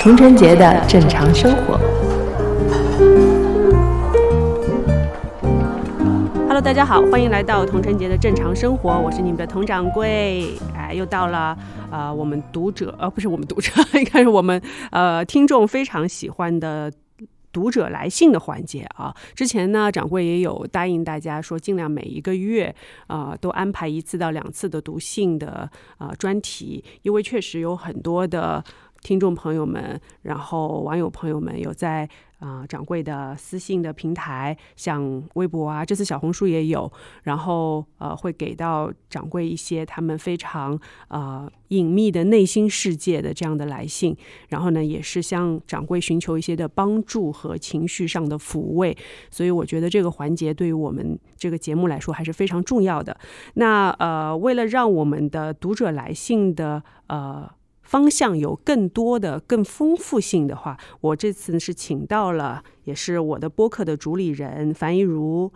童晨杰的正常生活。Hello，大家好，欢迎来到童晨杰的正常生活，我是你们的童掌柜。哎，又到了呃，我们读者呃，不是我们读者，应该是我们呃听众非常喜欢的读者来信的环节啊。之前呢，掌柜也有答应大家说，尽量每一个月啊都安排一次到两次的读信的啊专题，因为确实有很多的。听众朋友们，然后网友朋友们有在啊掌柜的私信的平台，像微博啊，这次小红书也有，然后呃会给到掌柜一些他们非常呃隐秘的内心世界的这样的来信，然后呢也是向掌柜寻求一些的帮助和情绪上的抚慰，所以我觉得这个环节对于我们这个节目来说还是非常重要的。那呃为了让我们的读者来信的呃。方向有更多的、更丰富性的话，我这次是请到了，也是我的播客的主理人樊一如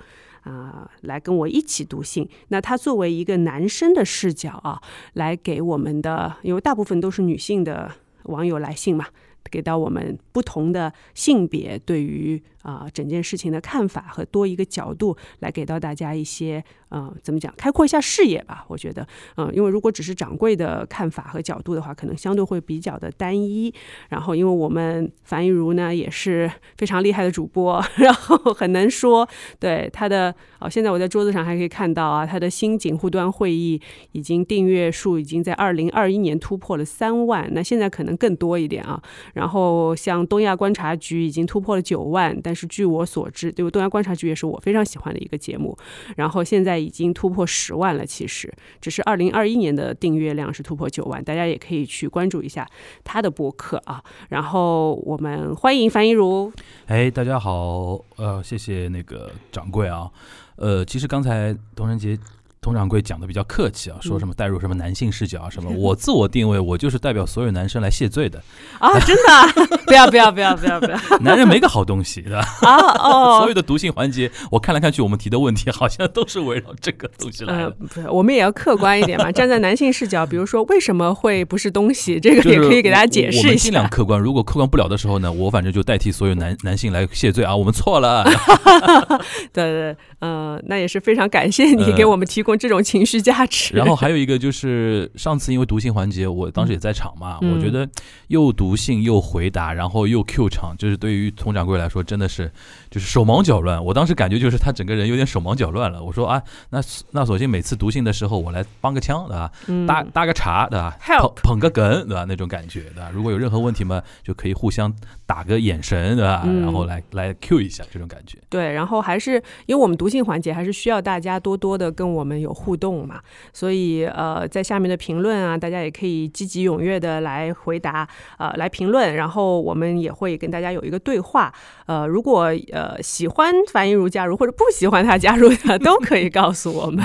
啊，来跟我一起读信。那他作为一个男生的视角啊，来给我们的，因为大部分都是女性的网友来信嘛。给到我们不同的性别对于啊整件事情的看法和多一个角度来给到大家一些呃怎么讲开阔一下视野吧，我觉得嗯，因为如果只是掌柜的看法和角度的话，可能相对会比较的单一。然后因为我们樊一茹呢也是非常厉害的主播，然后很能说，对他的哦，现在我在桌子上还可以看到啊，他的新锦护端会议已经订阅数已经在二零二一年突破了三万，那现在可能更多一点啊。然后像东亚观察局已经突破了九万，但是据我所知，对，东亚观察局也是我非常喜欢的一个节目。然后现在已经突破十万了，其实只是二零二一年的订阅量是突破九万，大家也可以去关注一下他的博客啊。然后我们欢迎樊一茹。哎，大家好，呃，谢谢那个掌柜啊。呃，其实刚才童仁杰。佟掌柜讲的比较客气啊，说什么带入什么男性视角啊什么，我自我定位我就是代表所有男生来谢罪的啊，真的，不要不要不要不要不要，男人没个好东西，对吧？啊哦，所有的毒性环节，我看来看去，我们提的问题好像都是围绕这个东西来的。不是，我们也要客观一点嘛，站在男性视角，比如说为什么会不是东西，这个也可以给大家解释一下。我们尽量客观，如果客观不了的时候呢，我反正就代替所有男男性来谢罪啊，我们错了。对对，嗯，那也是非常感谢你给我们提供这种情绪价。价值。然后还有一个就是上次因为读信环节，我当时也在场嘛，我觉得又读信又回答，然后又 Q 场，就是对于佟掌柜来说真的是就是手忙脚乱。我当时感觉就是他整个人有点手忙脚乱了。我说啊，那那索性每次读信的时候我来帮个腔，对吧？搭搭个茬，对吧？捧捧个哏，对吧？那种感觉，对吧？如果有任何问题嘛，就可以互相打个眼神，对吧？然后来来 Q 一下这种感觉。对，然后还是因为我们读信环节还是需要大家多多的跟我们有互动嘛。所以，呃，在下面的评论啊，大家也可以积极踊跃的来回答，呃，来评论，然后我们也会跟大家有一个对话。呃，如果呃喜欢樊一茹加入或者不喜欢他加入的，都可以告诉我们。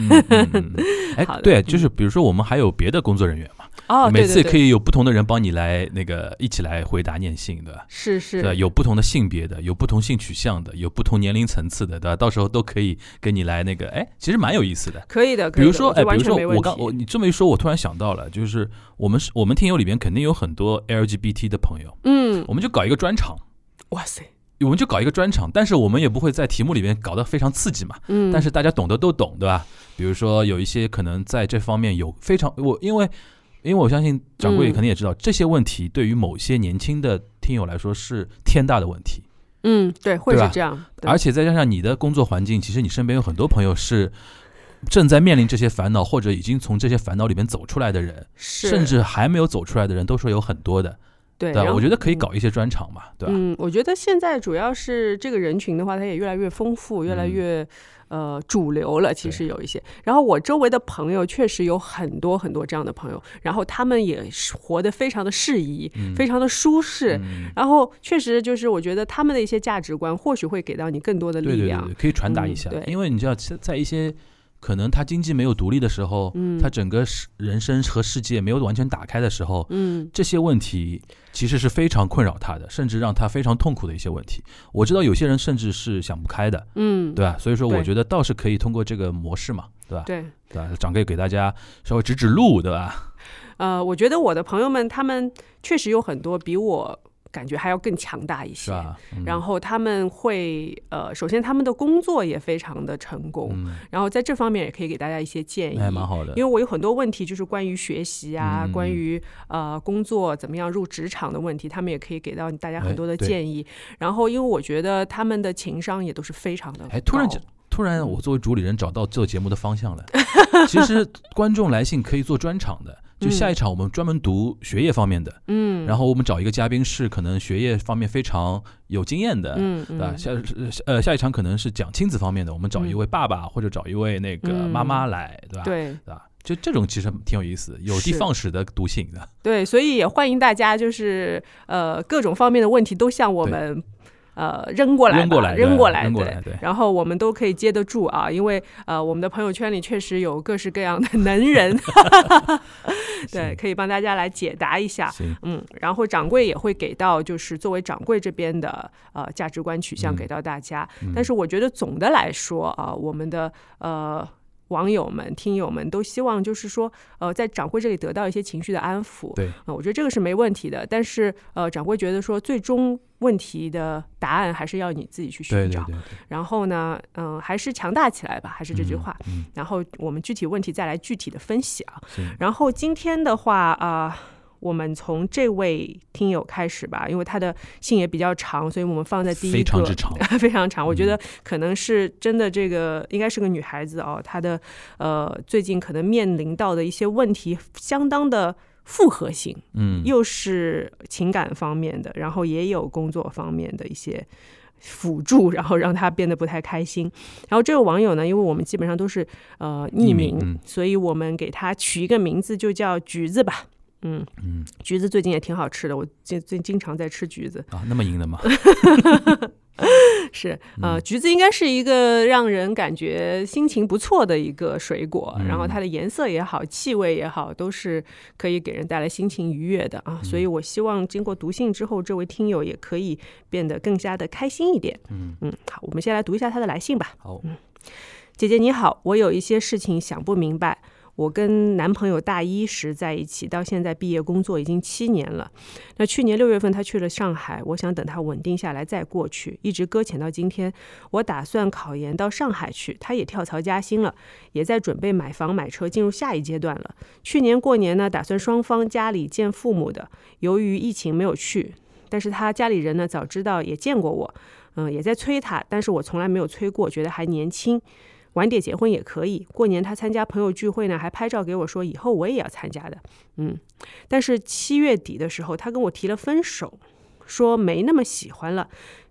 哎，对，就是比如说我们还有别的工作人员嘛。哦，每次可以有不同的人帮你来那个一起来回答念信，对吧？是是，对，有不同的性别的，有不同性取向的，有不同年龄层次的，对吧？到时候都可以跟你来那个，哎，其实蛮有意思的。可以的，比如说，哎，比如说我刚我你这么一说，我突然想到了，就是我们是我们听友里边肯定有很多 LGBT 的朋友，嗯，我们就搞一个专场，哇塞，我们就搞一个专场，但是我们也不会在题目里面搞得非常刺激嘛，嗯，但是大家懂得都懂，对吧？比如说有一些可能在这方面有非常我因为。因为我相信掌柜肯定也知道，这些问题对于某些年轻的听友来说是天大的问题。嗯，对，会是这样。而且再加上你的工作环境，其实你身边有很多朋友是正在面临这些烦恼，或者已经从这些烦恼里面走出来的人，甚至还没有走出来的人，都说有很多的。对，我觉得可以搞一些专场嘛，对吧？嗯，我觉得现在主要是这个人群的话，它也越来越丰富，越来越。呃，主流了，其实有一些。然后我周围的朋友确实有很多很多这样的朋友，然后他们也活得非常的适宜，非常的舒适。然后确实就是，我觉得他们的一些价值观或许会给到你更多的力量，可以传达一下。因为你知道，在一些可能他经济没有独立的时候，嗯他整个世人生和世界没有完全打开的时候，嗯这些问题其实是非常困扰他的，甚至让他非常痛苦的一些问题。我知道有些人甚至是想不开的，嗯，对吧？所以说，我觉得倒是可以通过这个模式嘛，对吧？对。对吧？掌柜给大家稍微指指路，对吧？呃，我觉得我的朋友们他们确实有很多比我感觉还要更强大一些。然后他们会呃，首先他们的工作也非常的成功，嗯，然后在这方面也可以给大家一些建议那。还蛮好的因为。我有很多问题，就是关于学习啊，嗯关于呃工作怎么样入职场的问题，他们也可以给到大家很多的建议。然后，因为我觉得他们的情商也都是非常的哎，突然高间突然，我作为主理人找到做节目的方向了。其实观众来信可以做专场的，就下一场我们专门读学业方面的，嗯，然后我们找一个嘉宾是可能学业方面非常有经验的，嗯对吧？嗯下呃下一场可能是讲亲子方面的，我们找一位爸爸或者找一位那个嗯妈妈来，对吧？对对吧？就这种其实挺有意思，有的放矢的读信的。对，所以也欢迎大家就是呃各种方面的问题都向我们。呃，扔过来，扔过来扔过来，对然后我们都可以接得住啊，因为呃，我们的朋友圈里确实有各式各样的能人，对，可以帮大家来解答一下。嗯，然后掌柜也会给到，就是作为掌柜这边的呃价值观取向嗯给到大家。嗯但是我觉得总的来说啊、我们的呃网友们、听友们都希望就是说，呃，在掌柜这里得到一些情绪的安抚。对，啊、我觉得这个是没问题的。但是呃，掌柜觉得说，最终问题的答案还是要你自己去寻找。对对对对，然后呢，嗯、还是强大起来吧，还是这句话。嗯，然后我们具体问题再来具体的分析啊。然后今天的话啊、我们从这位听友开始吧，因为他的信也比较长，所以我们放在第一个，非常之长，非常长。我觉嗯得可能是真的，这个应该是个女孩子哦，她的呃最近可能面临到的一些问题相当的复合型，嗯，又是情感方面的，然后也有工作方面的一些。辅助，然后让他变得不太开心。然后这位网友呢，因为我们基本上都是呃匿匿名嗯所以我们给他取一个名字，就叫橘子吧。嗯，嗯橘子最近也挺好吃的，我最最经常在吃橘子。啊，那么硬的吗？是，嗯呃，橘子应该是一个让人感觉心情不错的一个水果，嗯然后它的颜色也好，气味也好，都是可以给人带来心情愉悦的啊。所以嗯我希望经过读信之后，这位听友也可以变得更加的开心一点。嗯，嗯，好，我们先来读一下他的来信吧。好，姐姐你好，我有一些事情想不明白。我跟男朋友大一时在一起，到现在毕业工作已经七年了。那去年六月份他去了上海，我想等他稳定下来再过去，一直搁浅到今天。我打算考研到上海去，他也跳槽加薪了，也在准备买房买车，进入下一阶段了。去年过年呢，打算双方家里见父母的，由于疫情没有去，但是他家里人呢早知道也见过我，嗯，也在催他，但是我从来没有催过，觉得还年轻。晚点结婚也可以。过年他参加朋友聚会呢，还拍照给我说以后我也要参加的。嗯，但是七月底的时候，他跟我提了分手，说没那么喜欢了。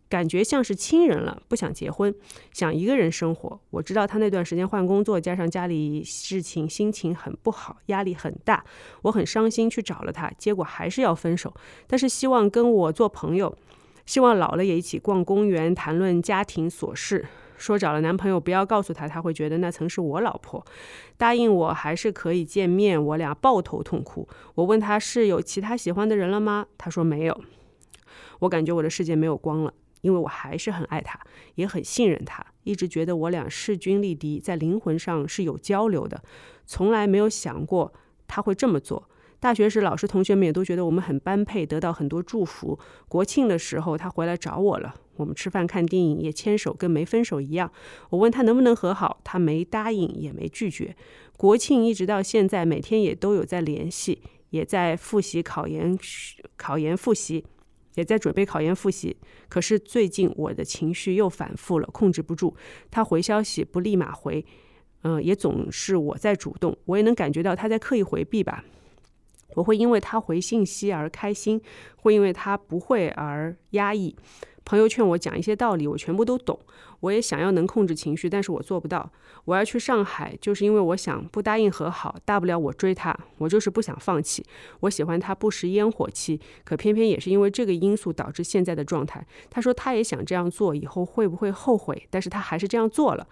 感觉像是亲人了，不想结婚，想一个人生活。我知道他那段时间换工作，加上家里事情，心情很不好，压力很大。我很伤心，去找了他，结果还是要分手。但是希望跟我做朋友，希望老了也一起逛公园，谈论家庭琐事。说找了男朋友不要告诉他，他会觉得那曾是我老婆。答应我还是可以见面，我俩抱头痛哭。我问他是有其他喜欢的人了吗？他说没有。我感觉我的世界没有光了，因为我还是很爱他，也很信任他，一直觉得我俩势均力敌，在灵魂上是有交流的，从来没有想过他会这么做。大学时，老师同学们也都觉得我们很般配，得到很多祝福。国庆的时候，他回来找我了，我们吃饭看电影，也牵手，跟没分手一样。我问他能不能和好，他没答应，也没拒绝。国庆一直到现在，每天也都有在联系，也在复习考研，考研复习，也在准备考研复习。可是最近我的情绪又反复了，控制不住。他回消息不立马回，嗯、也总是我在主动，我也能感觉到他在刻意回避吧。我会因为他回信息而开心，会因为他不会而压抑。朋友劝我讲一些道理，我全部都懂。我也想要能控制情绪，但是我做不到。我要去上海，就是因为我想不答应和好，大不了我追他，我就是不想放弃。我喜欢他不食烟火气，可偏偏也是因为这个因素导致现在的状态。他说他也想这样做，以后会不会后悔？但是他还是这样做了。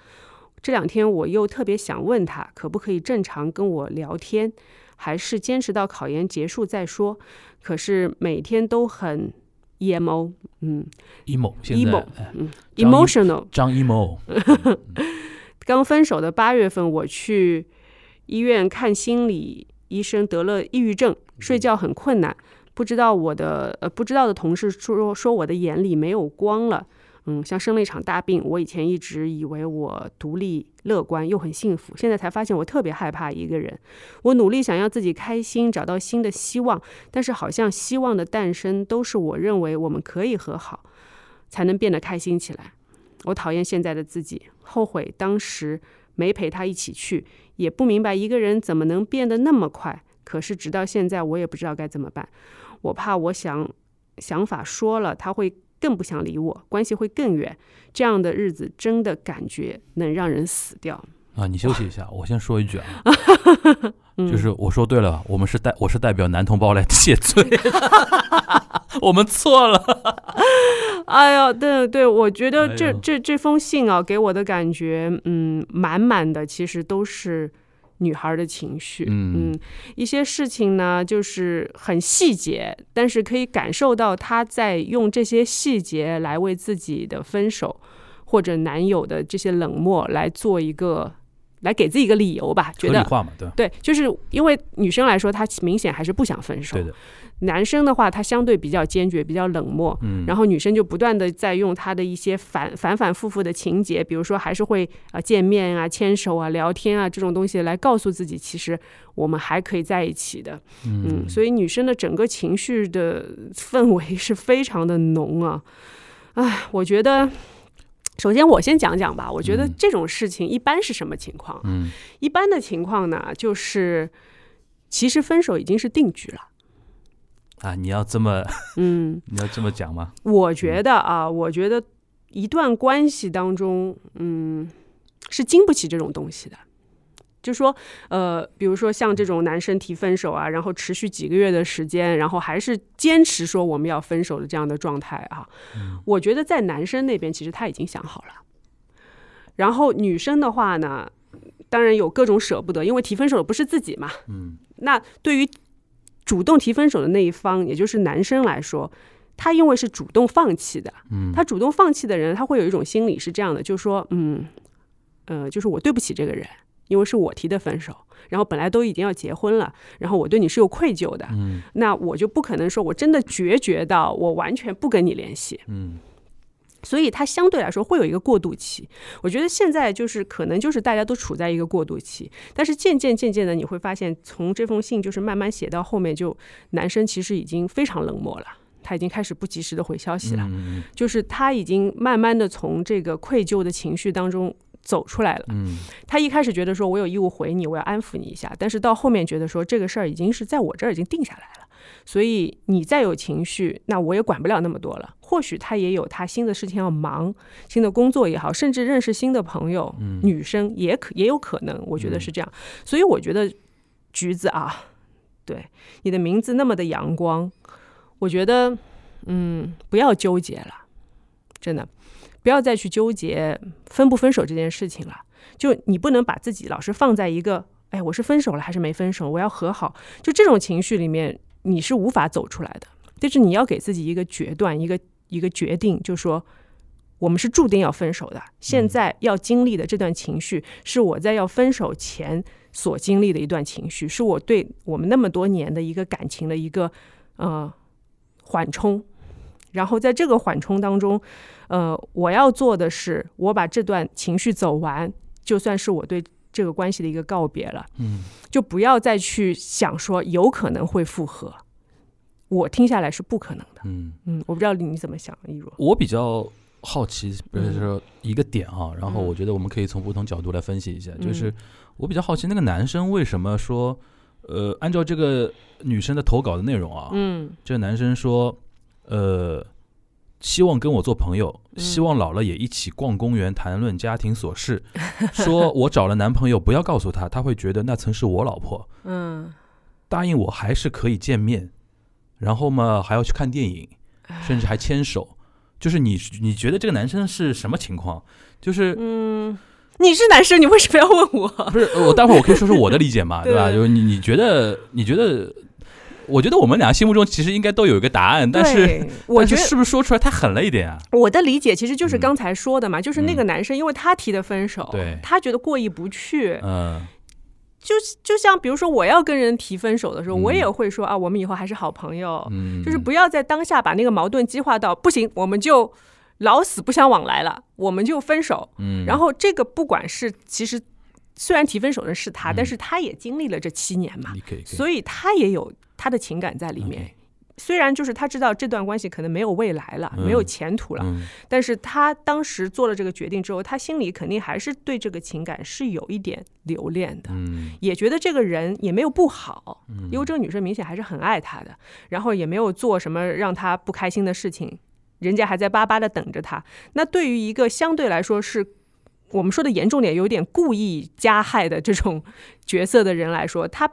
这两天我又特别想问他，可不可以正常跟我聊天，还是坚持到考研结束再说？可是每天都很 emo，嗯，emo，现在，emo，哎嗯，emotional。张 emo，刚分手的八月份，我去医院看心理医生，得了抑郁症，睡觉很困难。不知道我的呃，不知道的同事说说我的眼里没有光了，嗯，像生了一场大病。我以前一直以为我独立、乐观又很幸福，现在才发现我特别害怕一个人。我努力想要自己开心，找到新的希望，但是好像希望的诞生都是我认为我们可以和好，才能变得开心起来。我讨厌现在的自己，后悔当时没陪他一起去，也不明白一个人怎么能变得那么快。可是直到现在，我也不知道该怎么办。我怕我想想法说了，他会更不想理我，关系会更远。这样的日子真的感觉能让人死掉。啊，你休息一下，我先说一句啊，嗯就是我说对了，我们是代我是代表男同胞来谢罪，我们错了。哎呦，对对，我觉得这、哎这这封信啊，给我的感觉，嗯，满满的其实都是女孩的情绪。嗯一些事情呢，就是很细节，但是可以感受到她在用这些细节来为自己的分手或者男友的这些冷漠来做一个，来给自己一个理由吧，觉得。对？对，就是因为女生来说，她明显还是不想分手。对的，男生的话，他相对比较坚决，比较冷漠。嗯，然后女生就不断的在用他的一些反反反复复的情节，比如说还是会呃见面啊、牵手啊、聊天啊这种东西来告诉自己，其实我们还可以在一起的。嗯，所以女生的整个情绪的氛围是非常的浓啊。唉，我觉得。首先，我先讲讲吧。我觉得嗯这种事情一般是什么情况？嗯一般的情况呢，就是其实分手已经是定局了。啊，你要这么嗯，你要这么讲吗？我觉得啊，我觉得一段关系当中，嗯，是经不起这种东西的。就说，呃，比如说像这种男生提分手啊，然后持续几个月的时间，然后还是坚持说我们要分手的这样的状态啊，我觉得在男生那边其实他已经想好了。然后女生的话呢，当然有各种舍不得，因为提分手的不是自己嘛。嗯那对于主动提分手的那一方，也就是男生来说，他因为是主动放弃的，嗯。他主动放弃的人，他会有一种心理是这样的，就是说，嗯，呃，就是我对不起这个人，因为是我提的分手，然后本来都已经要结婚了，然后我对你是有愧疚的，嗯。那我就不可能说我真的决绝到我完全不跟你联系，嗯所以它相对来说会有一个过渡期。我觉得现在就是可能就是大家都处在一个过渡期，但是渐渐渐渐的你会发现，从这封信就是慢慢写到后面，就男生其实已经非常冷漠了。他已经开始不及时的回消息了，嗯就是他已经慢慢的从这个愧疚的情绪当中走出来了。嗯他一开始觉得说我有义务回你，我要安抚你一下，但是到后面觉得说这个事儿已经是在我这儿已经定下来了，所以你再有情绪，那我也管不了那么多了。或许他也有他新的事情要忙，新的工作也好，甚至认识新的朋友，女生也可也有可能，我觉得是这样。所以我觉得橘子啊，对你的名字那么的阳光，我觉得嗯不要纠结了，真的不要再去纠结分不分手这件事情了。就你不能把自己老是放在一个，哎，我是分手了还是没分手？我要和好，就这种情绪里面，你是无法走出来的。但是你要给自己一个决断，一个一个决定，就说我们是注定要分手的。现在要经历的这段情绪，是我在要分手前所经历的一段情绪，是我对我们那么多年的一个感情的一个呃缓冲。然后在这个缓冲当中，呃，我要做的是，我把这段情绪走完，就算是我对这个关系的一个告别了。嗯，就不要再去想说有可能会复合。我听下来是不可能的。嗯，嗯，我不知道你怎么想，一如。我比较好奇，不是说一个点啊，然后嗯我觉得我们可以从不同角度来分析一下，嗯就是我比较好奇那个男生为什么说，呃，按照这个女生的投稿的内容啊，嗯这个男生说，呃，希望跟我做朋友，嗯希望老了也一起逛公园谈论家庭琐事，说我找了男朋友，不要告诉他，他会觉得那曾是我老婆，嗯，答应我还是可以见面，然后嘛还要去看电影，甚至还牵手。就是你，你觉得这个男生是什么情况？就是嗯，你是男生，你为什么要问我？不是，我待会儿我可以说说我的理解嘛，对 对吧？就是你你觉得你觉得，我觉得我们俩心目中其实应该都有一个答案，但是我觉得是是不是说出来太狠了一点啊？我的理解其实就是嗯。刚才说的嘛，就是那个男生，因为他提的分手，对。他觉得过意不去，嗯。就就像比如说我要跟人提分手的时候，嗯。我也会说啊，我们以后还是好朋友，嗯，就是不要在当下把那个矛盾激化到不行，我们就老死不相往来了，我们就分手。嗯，然后这个不管是其实虽然提分手的是他，嗯。但是他也经历了这七年嘛，所以他也有他的情感在里面。虽然就是他知道这段关系可能没有未来了，嗯。没有前途了，嗯。但是他当时做了这个决定之后，他心里肯定还是对这个情感是有一点留恋的，嗯。也觉得这个人也没有不好，嗯。因为这个女生明显还是很爱他的，然后也没有做什么让他不开心的事情，人家还在巴巴的等着他。那对于一个相对来说是我们说的严重点，有点故意加害的这种角色的人来说，他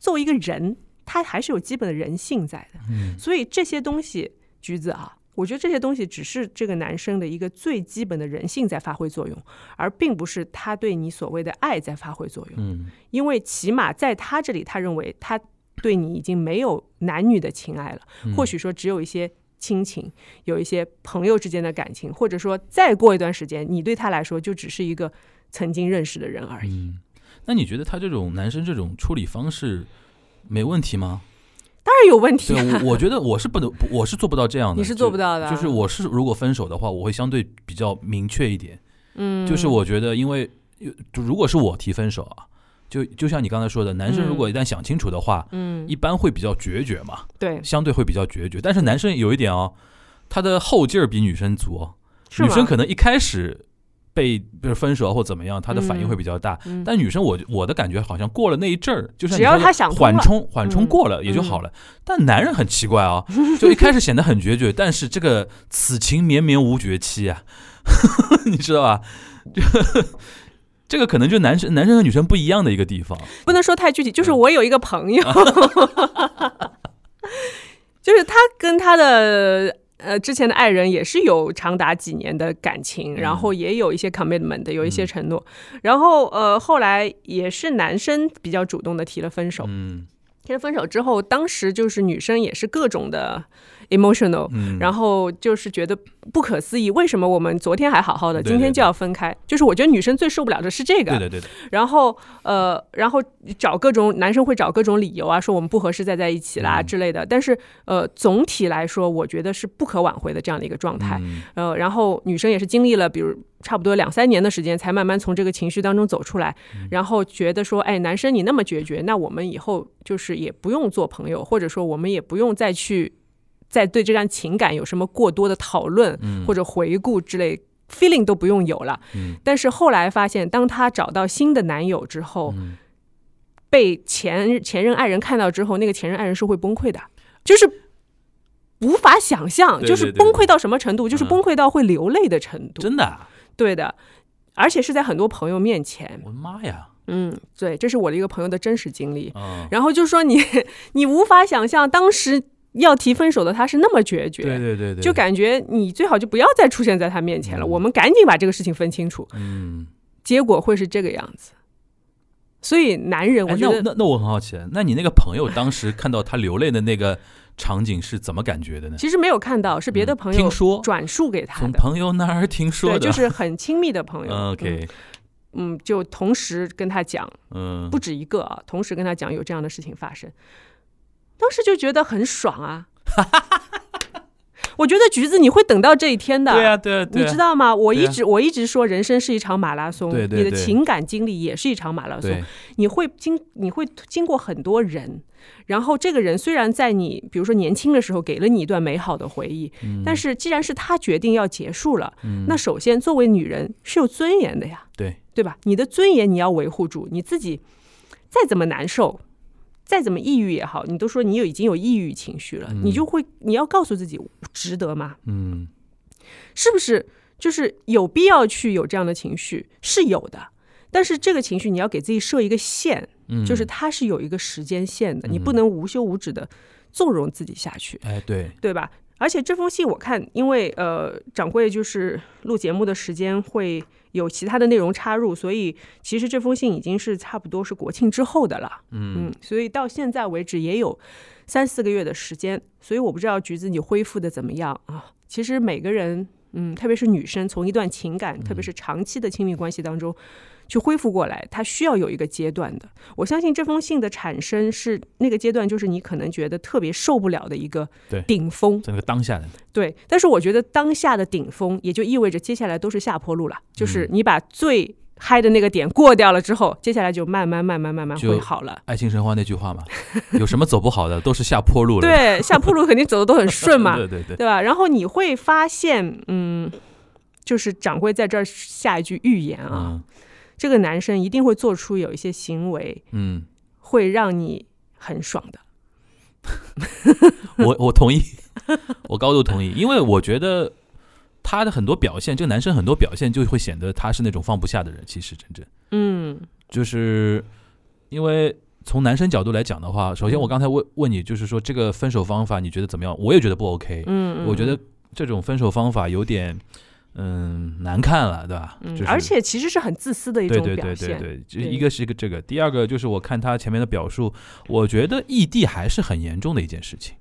作为一个人，他还是有基本的人性在的。嗯所以这些东西，橘子啊，我觉得这些东西只是这个男生的一个最基本的人性在发挥作用，而并不是他对你所谓的爱在发挥作用。嗯因为起码在他这里，他认为他对你已经没有男女的情爱了，嗯或许说只有一些亲情，有一些朋友之间的感情，或者说再过一段时间，你对他来说就只是一个曾经认识的人而已。嗯，那你觉得他这种男生这种处理方式没问题吗？当然有问题、我我觉得我是不能，我是做不到这样的，你是做不到的啊就就是我是如果分手的话，我会相对比较明确一点。嗯，就是我觉得，因为就如果是我提分手啊，就就像你刚才说的，男生如果一旦想清楚的话，嗯，一般会比较决绝嘛，对，相对会比较决绝。但是男生有一点哦，他的后劲儿比女生足女生可能一开始。被比如分手或怎么样，他的反应会比较大。嗯但女生我我的感觉好像过了那一阵儿，就是只要你说的她想缓冲缓冲嗯过了也就好了。但男人很奇怪啊、就一开始显得很决绝，但是这个此情绵绵无绝期啊，你知道吧？就这个可能就男生男生和女生不一样的一个地方。不能说太具体，就是嗯我有一个朋友，就是他跟他的呃之前的爱人也是有长达几年的感情，嗯然后也有一些 commitment，有一些承诺，然后呃后来也是男生比较主动的提了分手，嗯。提了分手之后，当时就是女生也是各种的 emotional，嗯，然后就是觉得不可思议，为什么我们昨天还好好的，今天就要分开？就是我觉得女生最受不了的是这个，然后呃，然后找各种男生会找各种理由啊，说我们不合适再在一起啦嗯。之类的。但是呃，总体来说，我觉得是不可挽回的这样的一个状态。嗯。呃，然后女生也是经历了，比如差不多两三年的时间，才慢慢从这个情绪当中走出来，嗯。然后觉得说，哎，男生你那么决绝，那我们以后就是也不用做朋友，或者说我们也不用再去再对这段情感有什么过多的讨论嗯或者回顾之类。feeling 都不用有了，嗯但是后来发现，当她找到新的男友之后，嗯被前前任爱人看到之后，那个前任爱人是会崩溃的，就是无法想象，对就是崩溃到什么程度，就是嗯崩溃到会流泪的程度。真的啊，对的，而且是在很多朋友面前。我的妈呀！嗯，对，这是我的一个朋友的真实经历。啊，然后就说你，你无法想象当时要提分手的他是那么决绝，对对对对，就感觉你最好就不要再出现在他面前了，嗯我们赶紧把这个事情分清楚。嗯，结果会是这个样子。所以男人，哎我觉得那那那我很好奇，那你那个朋友当时看到他流泪的那个场景是怎么感觉的呢？其实没有看到，是别的嗯朋友听说转述给他的。从朋友那儿听说对，的，就是很亲密的朋友。嗯 OK，嗯，嗯，就同时跟他讲，嗯，不止一个啊，同时跟他讲有这样的事情发生，当时就觉得很爽啊。我觉得橘子你会等到这一天的，对啊对啊，对啊你知道吗？我一直、我一直说人生是一场马拉松，对对对你的情感经历也是一场马拉松。，你会经你会经过很多人，然后这个人虽然在你比如说年轻的时候给了你一段美好的回忆，嗯但是既然是他决定要结束了，嗯那首先作为女人是有尊严的呀，对，对吧？你的尊严你要维护住，你自己再怎么难受。再怎么抑郁也好，你都说你有已经有抑郁情绪了，嗯你就会你要告诉自己值得吗？嗯是不是就是有必要去有这样的情绪？是有的，但是这个情绪你要给自己设一个线，嗯，就是它是有一个时间线的，你嗯不能无休无止的纵容自己下去，哎对，对吧？而且这封信我看，因为呃，掌柜就是录节目的时间会有其他的内容插入，所以其实这封信已经是差不多是国庆之后的了。嗯，所以到现在为止也有三四个月的时间，所以我不知道橘子你恢复的怎么样啊？其实每个人，嗯，特别是女生，从一段情感，特别是长期的亲密关系当中。去恢复过来，它需要有一个阶段的。我相信这封信的产生是那个阶段，就是你可能觉得特别受不了的一个顶峰，在那个当下的对。但是我觉得当下的顶峰，也就意味着接下来都是下坡路了。就是你把最嗨的那个点过掉了之后，接下来就慢慢慢慢慢慢会好了。爱情神话那句话嘛，有什么走不好的，都是下坡路了。对，下坡路肯定走的都很顺嘛。对对对，对吧？然后你会发现，嗯，就是掌柜在这儿下一句预言啊。这个男生一定会做出有一些行为，嗯，会让你很爽的。我我同意，我高度同意，因为我觉得他的很多表现，这个男生很多表现就会显得他是那种放不下的人。其实真正，嗯，就是因为从男生角度来讲的话，首先我刚才问问你，就是说这个分手方法你觉得怎么样？我也觉得不 OK。嗯，我觉得这种分手方法有点。嗯，难看了，对吧？嗯，而且其实是很自私的一种表现。对对对对对，就一个是一个这个，第二个就是我看他前面的表述，我觉得异地还是很严重的一件事情。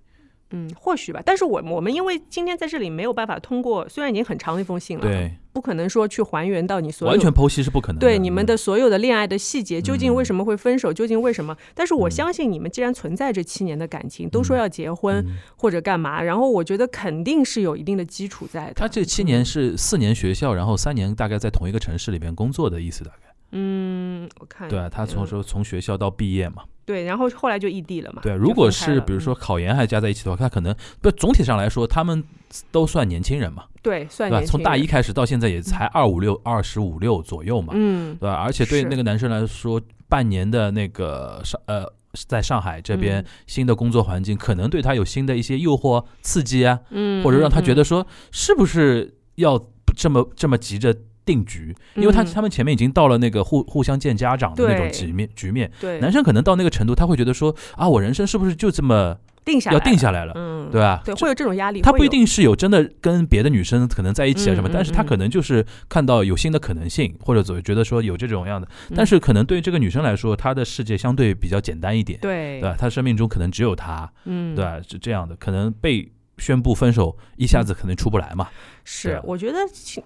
嗯，或许吧，但是我我们因为今天在这里没有办法通过，虽然已经很长的一封信了，对，不可能说去还原到你所有完全剖析是不可能。对你们的所有的恋爱的细节，究竟为什么会分手？究竟为什么？但是我相信你们既然存在这七年的感情，都说要结婚或者干嘛，然后我觉得肯定是有一定的基础在的。他这七年是四年学校，然后三年大概在同一个城市里面工作的意思，大概。嗯，我看对啊，他从说从学校到毕业嘛。对，然后后来就异地了嘛。对，如果是比如说考研还加在一起的话，他可能不总体上来说，他们都算年轻人嘛。对，算年轻。从大一开始到现在也才二五六、二十五六左右嘛。嗯，对吧？而且对那个男生来说，半年的那个上呃，在上海这边新的工作环境，可能对他有新的一些诱惑、刺激啊，嗯，或者让他觉得说，是不是要这么这么急着。定局，因为他他们前面已经到了那个互互相见家长的那种局面局面，对男生可能到那个程度，他会觉得说啊，我人生是不是就这么定下要定下来了，嗯，对吧？对，会有这种压力。他不一定是有真的跟别的女生可能在一起啊什么，但是他可能就是看到有新的可能性，或者总觉得说有这种样的。但是可能对这个女生来说，她的世界相对比较简单一点，对，对吧？她生命中可能只有他，嗯，对吧？是这样的，可能被。宣布分手，一下子可能出不来嘛。是，我觉得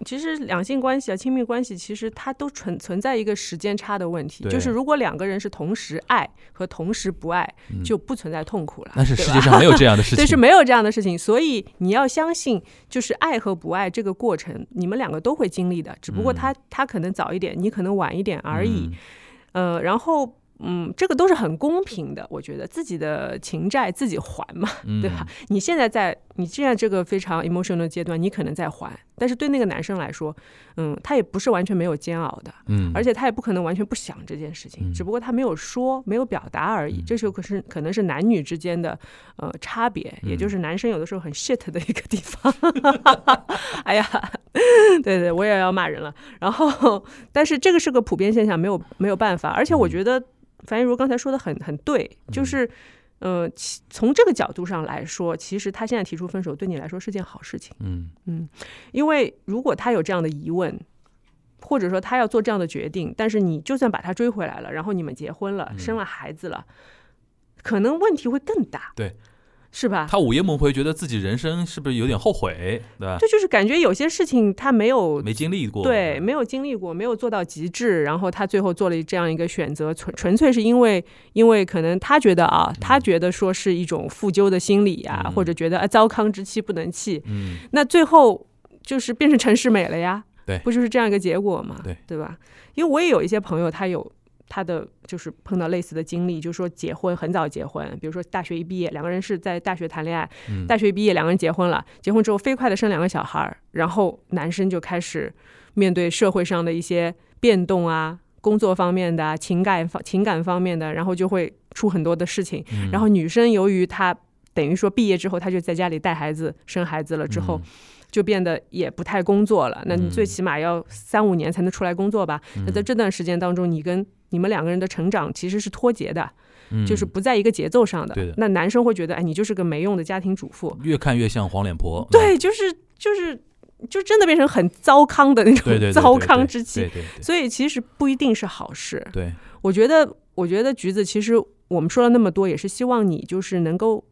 其实两性关系啊，亲密关系，其实它都存存在一个时间差的问题。就是如果两个人是同时爱和同时不爱，就不存在痛苦了。但是世界上没有这样的 事情，对，是没有这样的事情。所以你要相信，就是爱和不爱这个过程，你们两个都会经历的。只不过他他可能早一点，你可能晚一点而已。呃，然后。嗯，这个都是很公平的，我觉得自己的情债自己还嘛，对吧？你现在在你现在这个非常 emotional 的阶段，你可能在还，但是对那个男生来说，嗯，他也不是完全没有煎熬的，嗯，而且他也不可能完全不想这件事情，只不过他没有说，没有表达而已。这时候可是可能是男女之间的呃差别，也就是男生有的时候很 shit 的一个地方。哎呀，对对，我也要骂人了。然后，但是这个是个普遍现象，没有没有办法，而且我觉得。樊一茹刚才说的很很对，就是，呃，从这个角度上来说，其实他现在提出分手对你来说是件好事情。嗯嗯，因为如果他有这样的疑问，或者说他要做这样的决定，但是你就算把他追回来了，然后你们结婚了，生了孩子了，可能问题会更大。对。是吧？他午夜梦回，觉得自己人生是不是有点后悔，对吧？这就是感觉有些事情他没有没经历过，对，没有经历过，没有做到极致，然后他最后做了这样一个选择，纯纯粹是因为，因为可能他觉得啊，他觉得说是一种负疚的心理呀，或者觉得啊糟糠之妻不能弃，嗯，那最后就是变成陈世美了呀，对，不就是这样一个结果嘛，对，对吧？因为我也有一些朋友，他有。他的就是碰到类似的经历，就是说结婚很早结婚，比如说大学一毕业，两个人是在大学谈恋爱，大学一毕业两个人结婚了，结婚之后飞快的生两个小孩儿，然后男生就开始面对社会上的一些变动啊，工作方面的、情感方情感方面的，然后就会出很多的事情。然后女生由于她等于说毕业之后，她就在家里带孩子、生孩子了之后。就变得也不太工作了，那你最起码要三五年才能出来工作吧？那在这段时间当中，你跟你们两个人的成长其实是脱节的，嗯就是不在一个节奏上的。对的那男生会觉得，哎，你就是个没用的家庭主妇。越看越像黄脸婆。嗯对，就是就是就真的变成很糟糠的那种糟糠之妻。所以其实不一定是好事。对，我觉得，我觉得橘子其实我们说了那么多，也是希望你就是能够。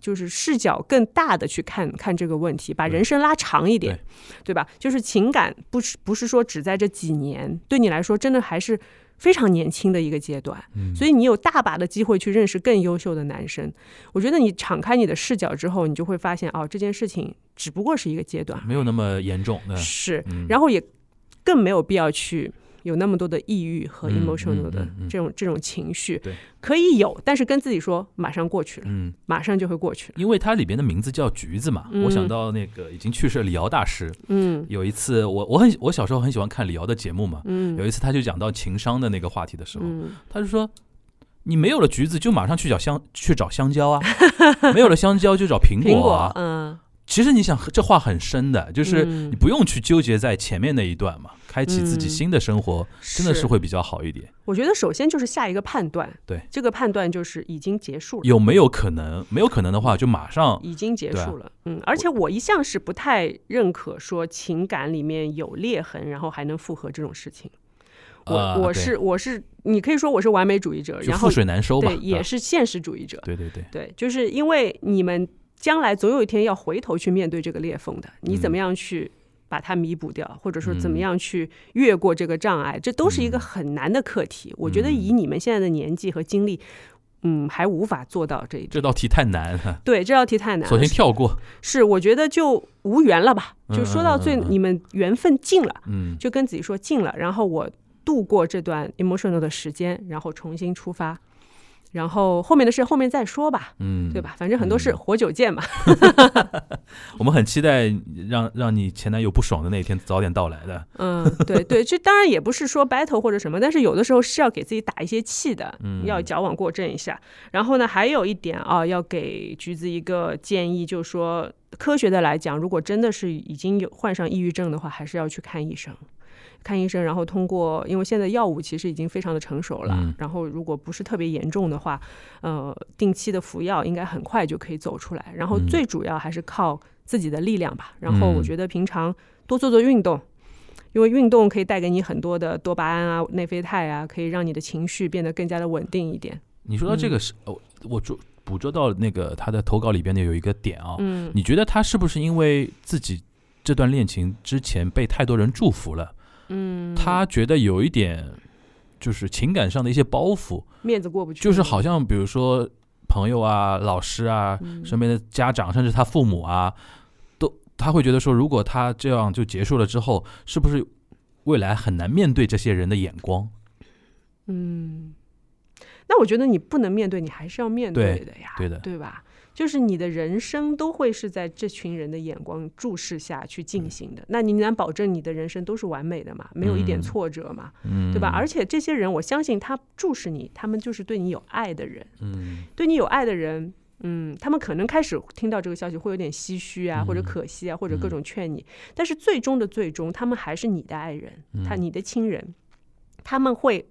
就是视角更大的去看看这个问题，把人生拉长一点对，对吧？就是情感不是不是说只在这几年，对你来说真的还是非常年轻的一个阶段，嗯。所以你有大把的机会去认识更优秀的男生。我觉得你敞开你的视角之后，你就会发现哦，这件事情只不过是一个阶段，没有那么严重。对是。嗯，然后也更没有必要去有那么多的抑郁和嗯 emotional 的嗯嗯。嗯这种这种情绪对，可以有，但是跟自己说马上过去了，嗯，马上就会过去了。因为它里边的名字叫橘子嘛，嗯。我想到那个已经去世的李敖大师，嗯。有一次我我很我小时候很喜欢看李敖的节目嘛，嗯。有一次他就讲到情商的那个话题的时候，嗯。他就说。你没有了橘子，就马上去找香去找香蕉啊；没有了香蕉，就找苹苹果啊。果，嗯，其实你想，这话很深的，就是嗯你不用去纠结在前面那一段嘛，开启自己嗯新的生活，真的是会比较好一点。我觉得首先就是下一个判断，对这个判断就是已经结束了。有没有可能？没有可能的话，就马上已经结束了，嗯，而且我一向是不太认可说情感里面有裂痕，然后还能复合这种事情。我、我是我是，你可以说我是完美主义者，然后覆水难收吧。对也是现实主义者，对对对，对，就是因为你们将来总有一天要回头去面对这个裂缝的，你怎么样去把它弥补掉，或者说怎么嗯样去越过这个障碍，这都是一个嗯很难的课题。我觉得以你们现在的年纪和经历，嗯，还无法做到这一点。这道题太难了，对，这道题太难首了。先跳过。是，我觉得就无缘了吧。就说到最，嗯嗯嗯嗯你们缘分尽了，嗯，就跟自己说尽了，然后我度过这段 emotional 的时间，然后重新出发，然后后面的事后面再说吧，嗯，对？吧？反正很多事嗯活久见嘛。我们很期待让让你前男友不爽的那一天早点到来的。嗯，对对，这当然也不是说 battle 或者什么，但是有的时候是要给自己打一些气的，嗯要矫枉过正一下。然后呢，还有一点啊，要给橘子一个建议，就是说科学的来讲，如果真的是已经有患上抑郁症的话，还是要去看医生。看医生，然后通过，因为现在药物其实已经非常的成熟了，嗯然后如果不是特别严重的话，呃，定期的服药应该很快就可以走出来。然后嗯最主要还是靠自己的力量吧。然后我嗯觉得平常多做做运动，因为运动可以带给你很多的多巴胺啊、内啡肽啊，可以让你的情绪变得更加的稳定一点。你说到这个是，哦，我捉捕捉到那个他的投稿里边的有一个点啊，嗯，你觉得他是不是因为自己这段恋情之前被太多人祝福了，嗯，他觉得有一点就是情感上的一些包袱，面子过不去，就是好像比如说朋友啊、老师啊、嗯。身边的家长，甚至他父母啊，都他会觉得说，如果他这样就结束了之后，是不是未来很难面对这些人的眼光？嗯，那我觉得你不能面对，你还是要面对的呀，对的。对吧？就是你的人生都会是在这群人的眼光注视下去进行的，那你难保证你的人生都是完美的嘛？没有一点嗯挫折嘛？嗯，对吧？而且这些人，我相信他注视你，他们就是对你有爱的人，嗯对你有爱的人。嗯，他们可能开始听到这个消息会有点唏嘘啊，或者嗯可惜啊，或者各种劝你，但是最终的最终，他们还是你的爱人，他嗯你的亲人，他们会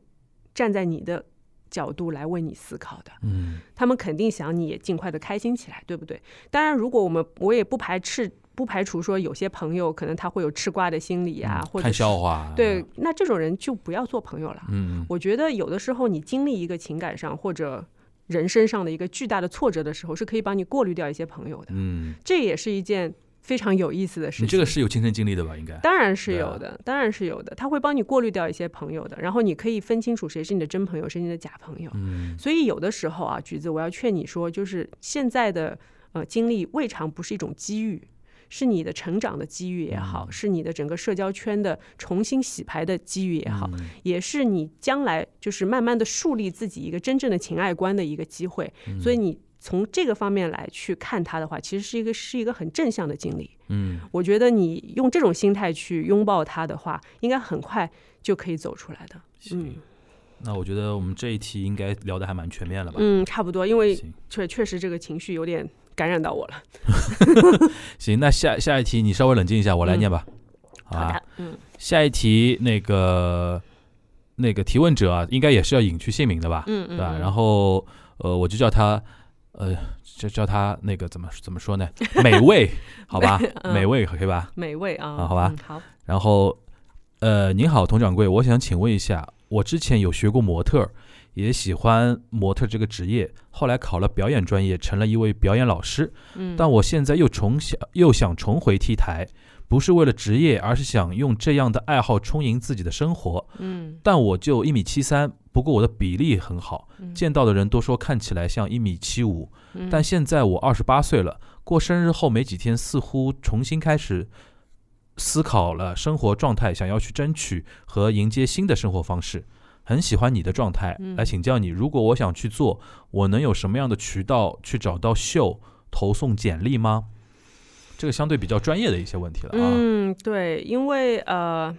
站在你的角度来为你思考的。嗯他们肯定想你也尽快的开心起来，对不对？当然，如果我们我也不排斥不排除说有些朋友可能他会有吃瓜的心理啊，或者看笑话，对，，那这种人就不要做朋友了。嗯我觉得有的时候你经历一个情感上或者人生上的一个巨大的挫折的时候，是可以帮你过滤掉一些朋友的，嗯，这也是一件非常有意思的事情。你这个是有亲身经历的吧？应该，当然是有的，当然是有的，他会帮你过滤掉一些朋友的，然后你可以分清楚谁是你的真朋友，谁是你的假朋友。嗯所以有的时候啊，橘子，我要劝你说，就是现在的呃经历未尝不是一种机遇，是你的成长的机遇也好，嗯是你的整个社交圈的重新洗牌的机遇也好，嗯也是你将来就是慢慢的树立自己一个真正的情爱观的一个机会。嗯所以你从这个方面来去看它的话，其实是一个是一个很正向的经历。嗯，我觉得你用这种心态去拥抱它的话，应该很快就可以走出来的。嗯那我觉得我们这一题应该聊的还蛮全面了吧？嗯，差不多，因为确确实这个情绪有点感染到我了。行，那下下一题你稍微冷静一下，我来嗯念吧，好？好的，嗯下一题那个那个提问者啊，应该也是要隐去姓名的吧？嗯嗯，对吧？嗯然后呃，我就叫他呃，就叫他那个怎么怎么说呢？美味，好吧，嗯美味可以吧？美味啊，啊好吧嗯好，然后呃，您好，佟掌柜，我想请问一下，我之前有学过模特儿，也喜欢模特这个职业，后来考了表演专业，成了一位表演老师。嗯，但我现在又重想又想重回 T 台，不是为了职业，而是想用这样的爱好充盈自己的生活。嗯但我就一米七三，不过我的比例很好，嗯见到的人都说看起来像一米七五。嗯但现在我二十八岁了，过生日后没几天，似乎重新开始思考了生活状态，想要去争取和迎接新的生活方式。很喜欢你的状态，嗯来请教你，如果我想去做，我能有什么样的渠道去找到秀投送简历吗？这个相对比较专业的一些问题了啊。嗯，对，因为呃，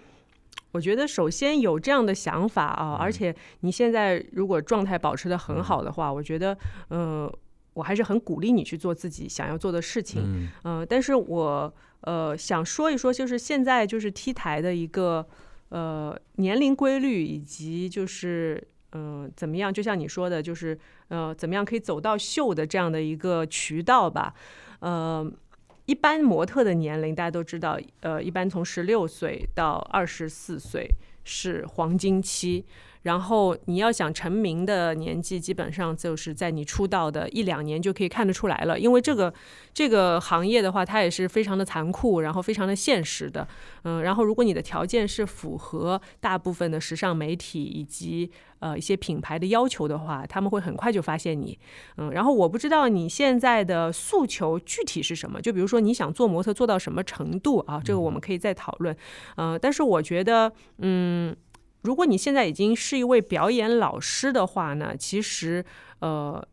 我觉得首先有这样的想法啊，而且你现在如果状态保持的很好的话，我觉得呃，我还是很鼓励你去做自己想要做的事情。嗯呃，但是我呃想说一说，就是现在就是 T 台的一个呃年龄规律，以及就是嗯、呃怎么样，就像你说的，就是呃怎么样可以走到秀的这样的一个渠道吧，呃。一般模特的年龄大家都知道，呃，一般从十六岁到二十四岁是黄金期，然后你要想成名的年纪，基本上就是在你出道的一两年就可以看得出来了。因为这个这个行业的话，它也是非常的残酷，然后非常的现实的。嗯，然后如果你的条件是符合大部分的时尚媒体以及呃一些品牌的要求的话，他们会很快就发现你。嗯，然后我不知道你现在的诉求具体是什么，就比如说你想做模特做到什么程度啊？这个我们可以再讨论。呃，但是我觉得，嗯。如果你现在已经是一位表演老师的话呢，其实呃，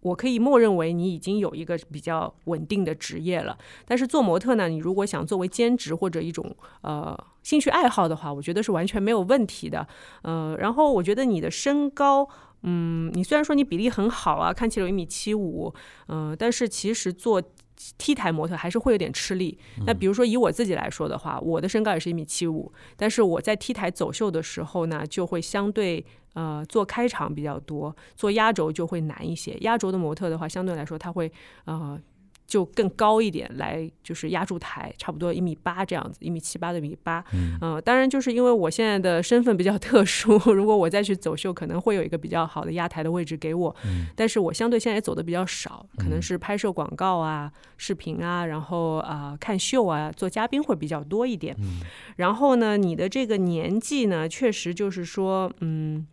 我可以默认为你已经有一个比较稳定的职业了。但是做模特呢，你如果想作为兼职或者一种呃兴趣爱好的话，我觉得是完全没有问题的。呃，然后我觉得你的身高。嗯，你虽然说你比例很好啊，看起来有一米七五，嗯，但是其实做 T 台模特还是会有点吃力。那比如说以我自己来说的话，我的身高也是一米七五，但是我在 T 台走秀的时候呢，就会相对呃做开场比较多，做压轴就会难一些。压轴的模特的话，相对来说他会呃。就更高一点来，就是压住台，差不多一米八这样子，一米七八的一米八。嗯呃，当然就是因为我现在的身份比较特殊，如果我再去走秀，可能会有一个比较好的压台的位置给我。嗯但是我相对现在也走的比较少，可能嗯是拍摄广告啊、视频啊，然后啊、看秀啊、做嘉宾会比较多一点。嗯然后呢，你的这个年纪呢，确实就是说，嗯，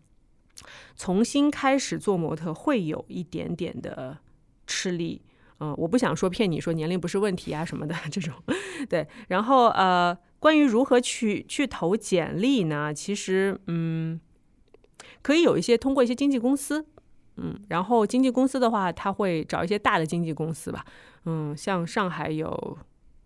重新开始做模特会有一点点的吃力。嗯，我不想说骗你说年龄不是问题啊什么的这种，对。然后呃，关于如何去去投简历呢？其实嗯，可以有一些通过一些经纪公司，嗯，然后经纪公司的话，他会找一些大的经纪公司吧，嗯，像上海有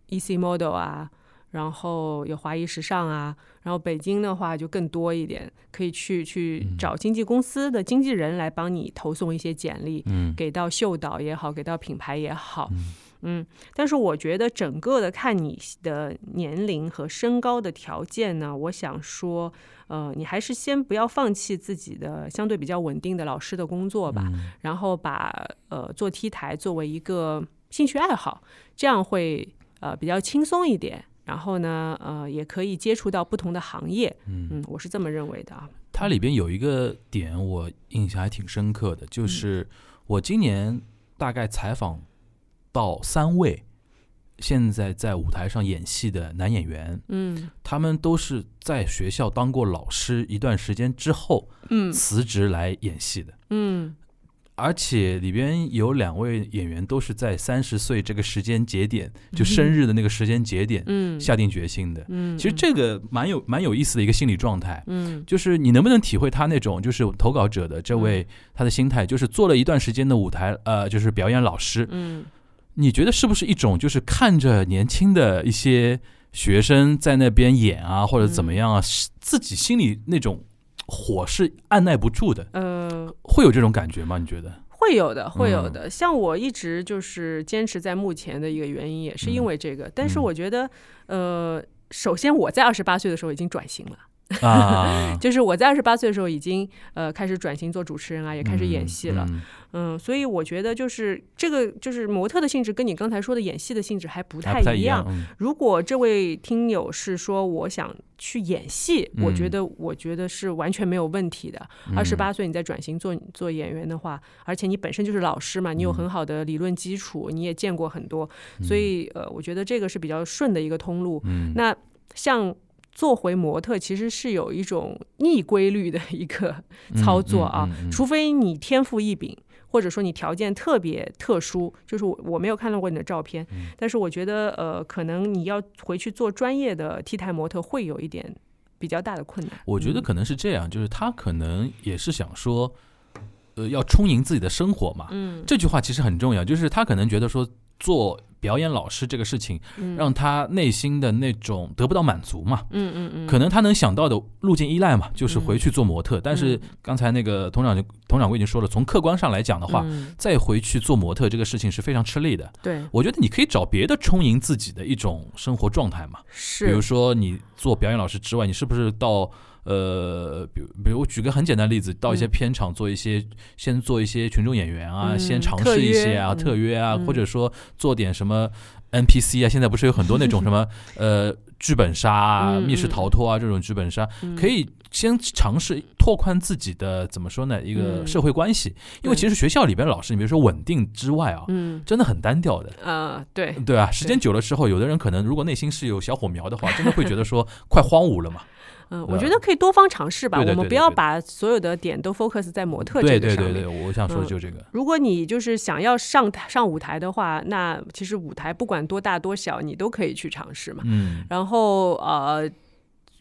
EC Model 啊，然后有华谊时尚啊，然后北京的话就更多一点，可以去去找经纪公司的经纪人来帮你投送一些简历，嗯。给到秀导也好，给到品牌也好，嗯。嗯，但是我觉得整个的看你的年龄和身高的条件呢，我想说，呃，你还是先不要放弃自己的相对比较稳定的老师的工作吧，嗯。然后把呃做 T 台作为一个兴趣爱好，这样会呃比较轻松一点。然后呢，呃，也可以接触到不同的行业，嗯。嗯，我是这么认为的啊。它里边有一个点我印象还挺深刻的，就是我今年大概采访到三位现在在舞台上演戏的男演员，嗯。他们都是在学校当过老师一段时间之后嗯。辞职来演戏的。嗯而且里边有两位演员都是在三十岁这个时间节点，就生日的那个时间节点嗯，下定决心的。嗯，其实这个蛮有蛮有意思的一个心理状态，嗯。就是你能不能体会他那种就是投稿者的这位他的心态，就是做了一段时间的舞台呃，就是表演老师，嗯。你觉得是不是一种就是看着年轻的一些学生在那边演啊，或者怎么样啊，是自己心里那种火是按耐不住的，呃，会有这种感觉吗？你觉得？会有的，会有嗯的。像我一直就是坚持在目前的一个原因，也是因为这个。但是嗯我觉得，呃，首先我在二十八岁的时候已经转型了。啊，就是我在二十八岁的时候已经呃开始转型做主持人啊，也开始演戏了。嗯嗯，所以我觉得就是这个就是模特的性质跟你刚才说的演戏的性质还不太一样。嗯如果这位听友是说我想去演戏，我觉嗯得我觉得是完全没有问题的。二十八岁你再转型做做演员的话，而且你本身就是老师嘛，你有很好的理论基础，你也见过很多，所以呃，我觉得这个是比较顺的一个通路。嗯那像做回模特，其实是有一种逆规律的一个操作啊，嗯嗯嗯嗯除非你天赋异禀。或者说你条件特别特殊，就是我我没有看到过你的照片，嗯但是我觉得呃，可能你要回去做专业的 T 台模特会有一点比较大的困难。我觉得可能是这样，就是他可能也是想说，呃，要充盈自己的生活嘛。嗯，这句话其实很重要，就是他可能觉得说做表演老师这个事情，嗯。让他内心的那种得不到满足嘛。嗯嗯嗯，可能他能想到的路径依赖嘛，就是回去做模特。但是刚才那个佟长就佟掌柜已经说了，从客观上来讲的话，嗯。再回去做模特这个事情是非常吃力的。对。我觉得你可以找别的充盈自己的一种生活状态嘛，是，比如说你做表演老师之外，你是不是到呃，比如比如我举个很简单的例子，到一些嗯。片场做一些，先做一些群众演员啊，嗯先尝试一些约啊，嗯。特约啊，嗯。或者说做点什么 NPC 啊，现在不是有很多那种什么 呃剧本杀啊、嗯密室逃脱啊这种剧本杀，嗯。可以先尝试拓宽自己的怎么说呢，一个嗯。社会关系，因为其实学校里边老师，你比如说稳定之外啊，嗯。真的很单调的。呃对，对啊，时间久了之后，有的人可能如果内心是有小火苗的话，真的会觉得说快荒芜了嘛。嗯，我觉得可以多方尝试吧，对对我们不要对对对把所有的点都 focus 在模特这个上面。对对对，我想说就这个。如果你就是想要上台上舞台的话，那其实舞台不管多大多小，你都可以去尝试嘛。嗯然后呃，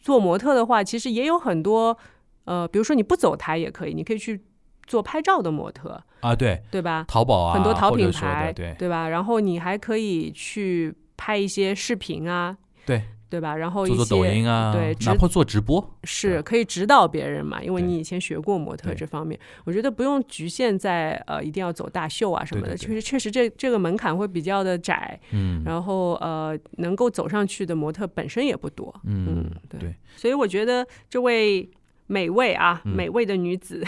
做模特的话，其实也有很多呃，比如说你不走台也可以，你可以去做拍照的模特，啊，对，对吧？淘宝啊，很多淘品牌，对对吧？然后你还可以去拍一些视频啊，对，对吧？然后做做抖音啊，对，直哪怕做直播，是可以指导别人嘛，因为你以前学过模特这方面，我觉得不用局限在呃一定要走大秀啊什么的，确实确实这这个门槛会比较的窄，嗯。然后呃能够走上去的模特本身也不多，嗯对，所以我觉得这位美味啊，嗯美味的女子，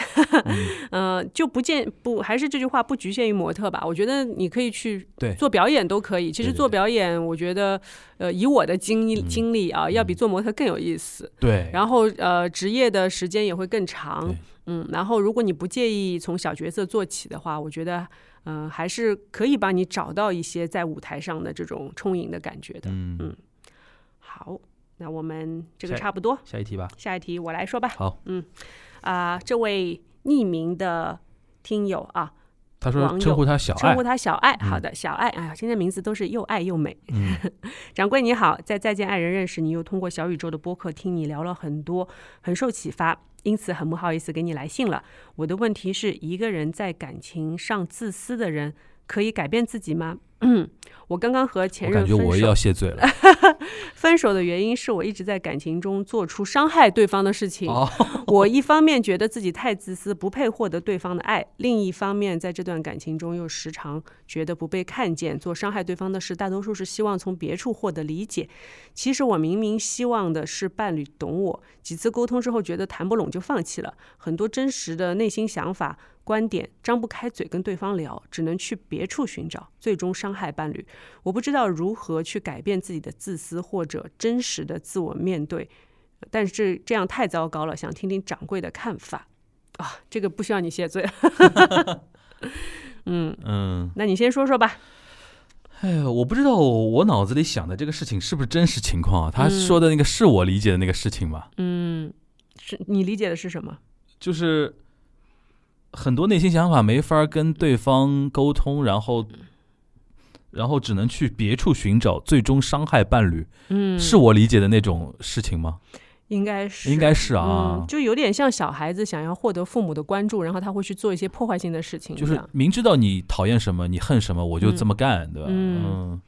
呃，就不见不还是这句话，不局限于模特吧。我觉得你可以去做表演都可以。其实做表演，我觉得呃，以我的经经历啊，要比做模特更有意思。对，然后呃，职业的时间也会更长对。嗯，然后如果你不介意从小角色做起的话，我觉得嗯、呃还是可以帮你找到一些在舞台上的这种充盈的感觉的。嗯嗯好，那我们这个差不多。下一题吧。下一题我来说吧。好，嗯啊、这位匿名的听友啊，他说称呼他小爱称呼，他小爱。嗯好的，小爱。哎呀，今天名字都是又爱又美。嗯 掌柜你好，在再见爱人认识你，又通过小宇宙的播客听你聊了很多，很受启发，因此很不好意思给你来信了。我的问题是，一个人在感情上自私的人，可以改变自己吗？嗯，我刚刚和前任分手感觉我要谢罪了。分手的原因是我一直在感情中做出伤害对方的事情。哦，我一方面觉得自己太自私，不配获得对方的爱；另一方面，在这段感情中又时常觉得不被看见，做伤害对方的事，大多数是希望从别处获得理解。其实我明明希望的是伴侣懂我，几次沟通之后觉得谈不拢就放弃了。很多真实的内心想法、观点张不开嘴跟对方聊，只能去别处寻找，最终伤害伴侣。我不知道如何去改变自己的自私或者真实的自我面对。但是这样太糟糕了，想听听掌柜的看法啊。这个不需要你谢罪。嗯，嗯，那你先说说吧。哎呀，我不知道我脑子里想的这个事情是不是真实情况啊？他嗯说的那个是我理解的那个事情吗？嗯，是你理解的是什么？就是很多内心想法没法跟对方沟通，然后然后只能去别处寻找，最终伤害伴侣，嗯，是我理解的那种事情吗？应该是。应该是啊。嗯，，就有点像小孩子想要获得父母的关注，然后他会去做一些破坏性的事情，就是明知道你讨厌什么，你恨什么，我就嗯。这么干，对吧？嗯。嗯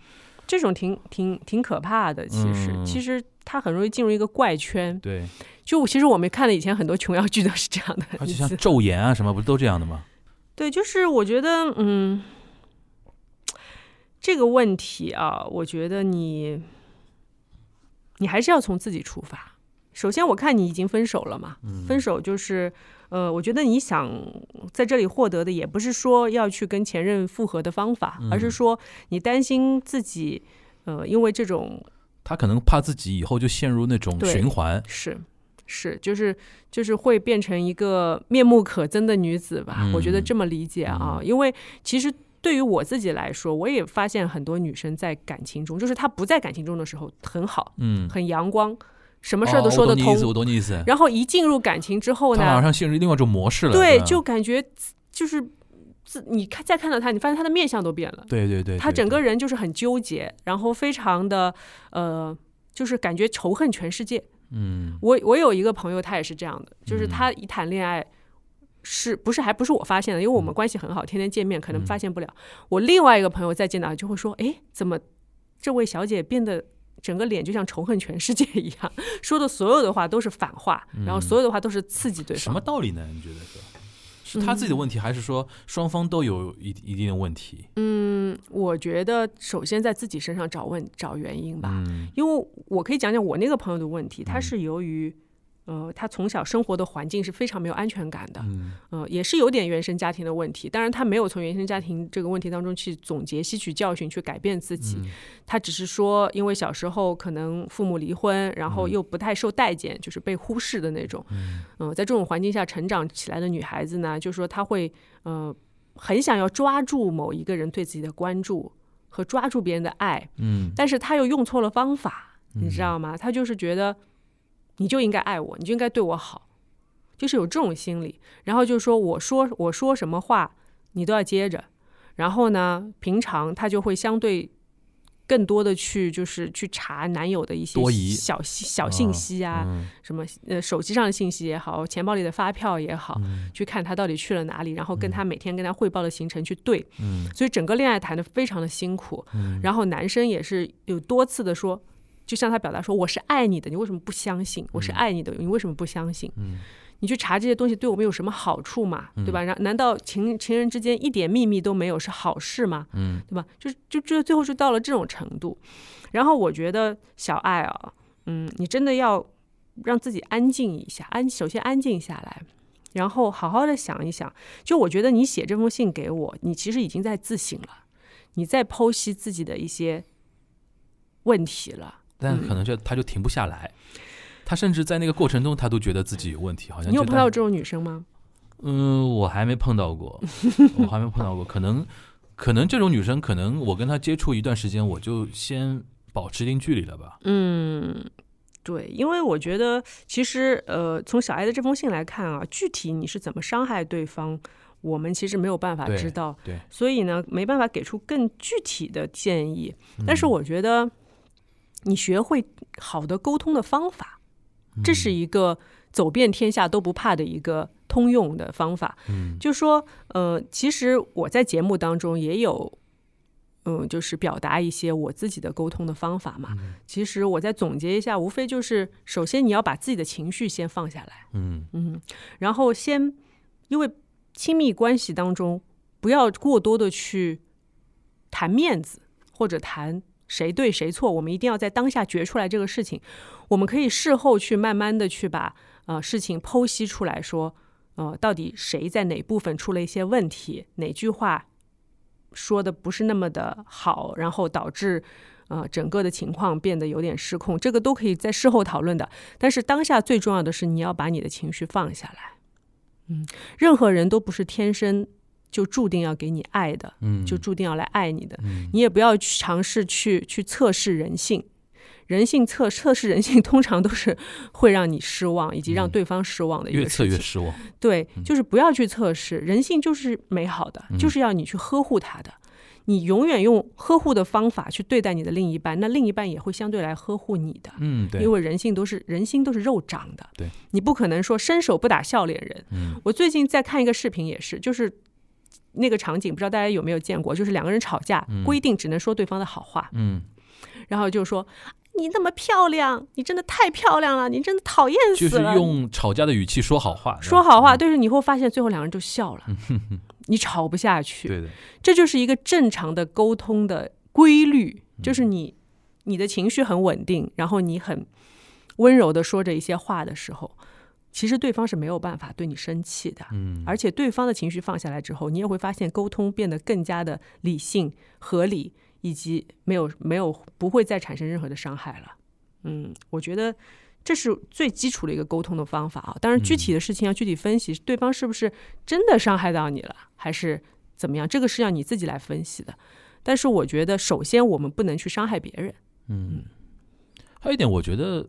这种挺挺挺可怕的。其实，嗯其实他很容易进入一个怪圈。对，就其实我们看了以前很多琼瑶剧都是这样的而且，像昼颜啊什么，不是都这样的吗？对，就是我觉得，嗯，这个问题啊，我觉得你，你还是要从自己出发。首先我看你已经分手了嘛，分手就是呃，我觉得你想在这里获得的也不是说要去跟前任复合的方法，而是说你担心自己呃，因为这种他可能怕自己以后就陷入那种循环，是是，就是就是会变成一个面目可憎的女子吧。嗯我觉得这么理解啊，因为其实对于我自己来说，我也发现很多女生在感情中，就是她不在感情中的时候很好，嗯，很阳光，什么事儿都哦说得通。我懂你意思，我懂你意思。然后一进入感情之后呢，他马上陷入另外一种模式了，对，就感觉就是自你看再看到他，你发现他的面相都变了。对对对，他整个人就是很纠结，然后非常的呃，就是感觉仇恨全世界。嗯我我有一个朋友，他也是这样的，就是嗯他一谈恋爱，是不是还不是我发现的？因为我们嗯关系很好，天天见面，可能嗯发现不了。我另外一个朋友再见到就会说：“哎，怎么这位小姐变得整个脸就像仇恨全世界一样，说的所有的话都是反话，然后所有的话都是刺激对方什么。道理呢？你觉得是？是他自己的问题，还是说双方都有一一定的问题？嗯，我觉得首先在自己身上找问找原因吧，嗯因为我可以讲讲我那个朋友的问题，他是由于。呃，他从小生活的环境是非常没有安全感的，嗯呃，也是有点原生家庭的问题。当然，他没有从原生家庭这个问题当中去总结、吸取教训、去改变自己。嗯他只是说，因为小时候可能父母离婚，然后又不太受待见，就是被忽视的那种。嗯呃，在这种环境下成长起来的女孩子呢，就是说她会呃很想要抓住某一个人对自己的关注和抓住别人的爱，嗯但是她又用错了方法，你知道吗？她就是觉得你就应该爱我，你就应该对我好，就是有这种心理。然后就说我说我说什么话，你都要接着。然后呢，平常他就会相对更多的去就是去查男友的一些小小信息啊，嗯什么呃手机上的信息也好，钱包里的发票也好，嗯去看他到底去了哪里，然后跟他每天跟他汇报的行程去对。嗯所以整个恋爱谈的非常的辛苦。嗯然后男生也是有多次的说，就向他表达说我是爱你的，你为什么不相信？我是爱你的，你为什么不相信？嗯你去查这些东西对我们有什么好处嘛？对吧？然难道情情人之间一点秘密都没有是好事吗？嗯对吧？就就就最后就到了这种程度。然后我觉得小爱啊，嗯，你真的要让自己安静一下，安首先安静下来，然后好好的想一想。就我觉得你写这封信给我，你其实已经在自省了，你在剖析自己的一些问题了。但可能就他就停不下来，他甚至在那个过程中，他都觉得自己有问题，好像你有碰到这种女生吗？嗯，我还没碰到过，我还没碰到过，可能可能这种女生，可能我跟她接触一段时间，我就先保持一定距离了吧。嗯，对，因为我觉得其实呃，从小爱的这封信来看啊，具体你是怎么伤害对方，我们其实没有办法知道，对，所以呢，没办法给出更具体的建议。嗯但是我觉得，你学会好的沟通的方法，这是一个走遍天下都不怕的一个通用的方法。嗯就说呃，其实我在节目当中也有。嗯，就是表达一些我自己的沟通的方法嘛。嗯其实我再总结一下，无非就是首先你要把自己的情绪先放下来，嗯嗯，然后先因为亲密关系当中不要过多的去谈面子或者谈谁对谁错，我们一定要在当下决出来这个事情。我们可以事后去慢慢的去把呃事情剖析出来说，呃，到底谁在哪部分出了一些问题，哪句话说的不是那么的好，然后导致。呃，整个的情况变得有点失控，这个都可以在事后讨论的。但是当下最重要的是，你要把你的情绪放下来。嗯，任何人都不是天生就注定要给你爱的，嗯，就注定要来爱你的。嗯你也不要去尝试去去测试人性，人性测测试人性，通常都是会让你失望，以及让嗯对方失望的一越个事情。测越失望。对，就是不要去测试人性，就是美好的，嗯就是要你去呵护它的。你永远用呵护的方法去对待你的另一半，那另一半也会相对来呵护你的。嗯，对，因为人性都是人心都是肉长的，对，你不可能说伸手不打笑脸人。嗯我最近在看一个视频，也是，就是那个场景，不知道大家有没有见过，就是两个人吵架，嗯。规定只能说对方的好话，嗯，然后就说你那么漂亮，你真的太漂亮了，你真的讨厌死了就是用吵架的语气说好话，说好话，嗯。但是你会发现最后两个人就笑了，你吵不下去，对的，这就是一个正常的沟通的规律，嗯。就是你你的情绪很稳定，然后你很温柔的说着一些话的时候，其实对方是没有办法对你生气的。嗯，而且对方的情绪放下来之后，你也会发现沟通变得更加的理性、合理，以及没有没有不会再产生任何的伤害了。嗯，我觉得这是最基础的一个沟通的方法啊。当然，具体的事情要具体分析，对方是不是真的伤害到你了，还是怎么样，这个是要你自己来分析的。但是我觉得，首先我们不能去伤害别人。嗯，还有一点，我觉得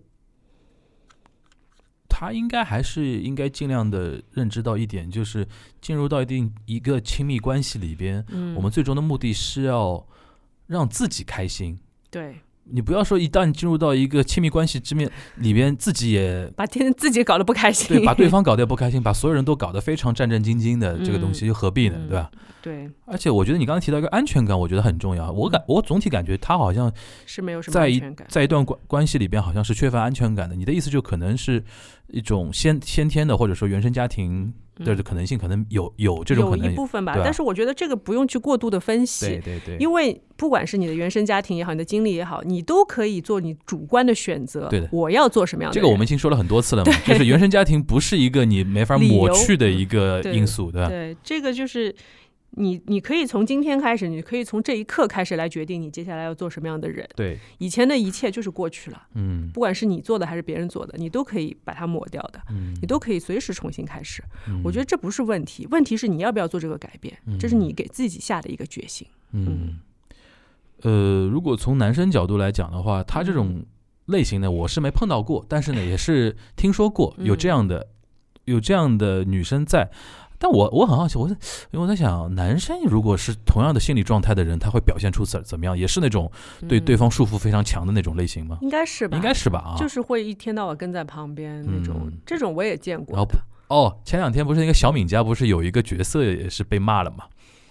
他应该还是应该尽量的认知到一点，就是进入到一定一个亲密关系里边，嗯，我们最终的目的是要让自己开心。对你不要说一旦进入到一个亲密关系之面里边，自己也把天自己搞得不开心，对，把对方搞得也 不开心，把所有人都搞得非常战战兢兢的，这个东西又何必呢？嗯对吧？对而且我觉得你刚才提到一个安全感，我觉得很重要。我感我总体感觉他好像是没有什么在一安全感。在一段关关系里边，好像是缺乏安全感的。你的意思就可能是一种先先天的，或者说原生家庭的可能性，可能有有这种可有能。一部分吧但是我觉得这个不用去过度的分析，对对对，因为不管是你的原生家庭也好，你的经历也好，你都可以做你主观的选择。对的我要做什么样的这？个我们已经说了很多次了嘛，就是原生家庭不是一个你没法抹去的一个因素，对吧？对这个就是你，你可以从今天开始，你可以从这一刻开始来决定你接下来要做什么样的人。对，以前的一切就是过去了，嗯不管是你做的还是别人做的，你都可以把它抹掉的，嗯你都可以随时重新开始。嗯我觉得这不是问题，问题是你要不要做这个改变，这是你给自己下的一个决心。嗯，呃，如果从男生角度来讲的话，他这种类型呢，我是没碰到过，但是呢，也是听说过有这样的、有这样的女生在。但我我很好奇，我在因为我在想，男生如果是同样的心理状态的人，他会表现出怎怎么样？也是那种对嗯对方束缚非常强的那种类型吗？应该是吧？应该是吧？啊，就是会一天到晚跟在旁边那种，嗯这种我也见过然后。哦，前两天不是那个小敏家不是有一个角色也是被骂了吗？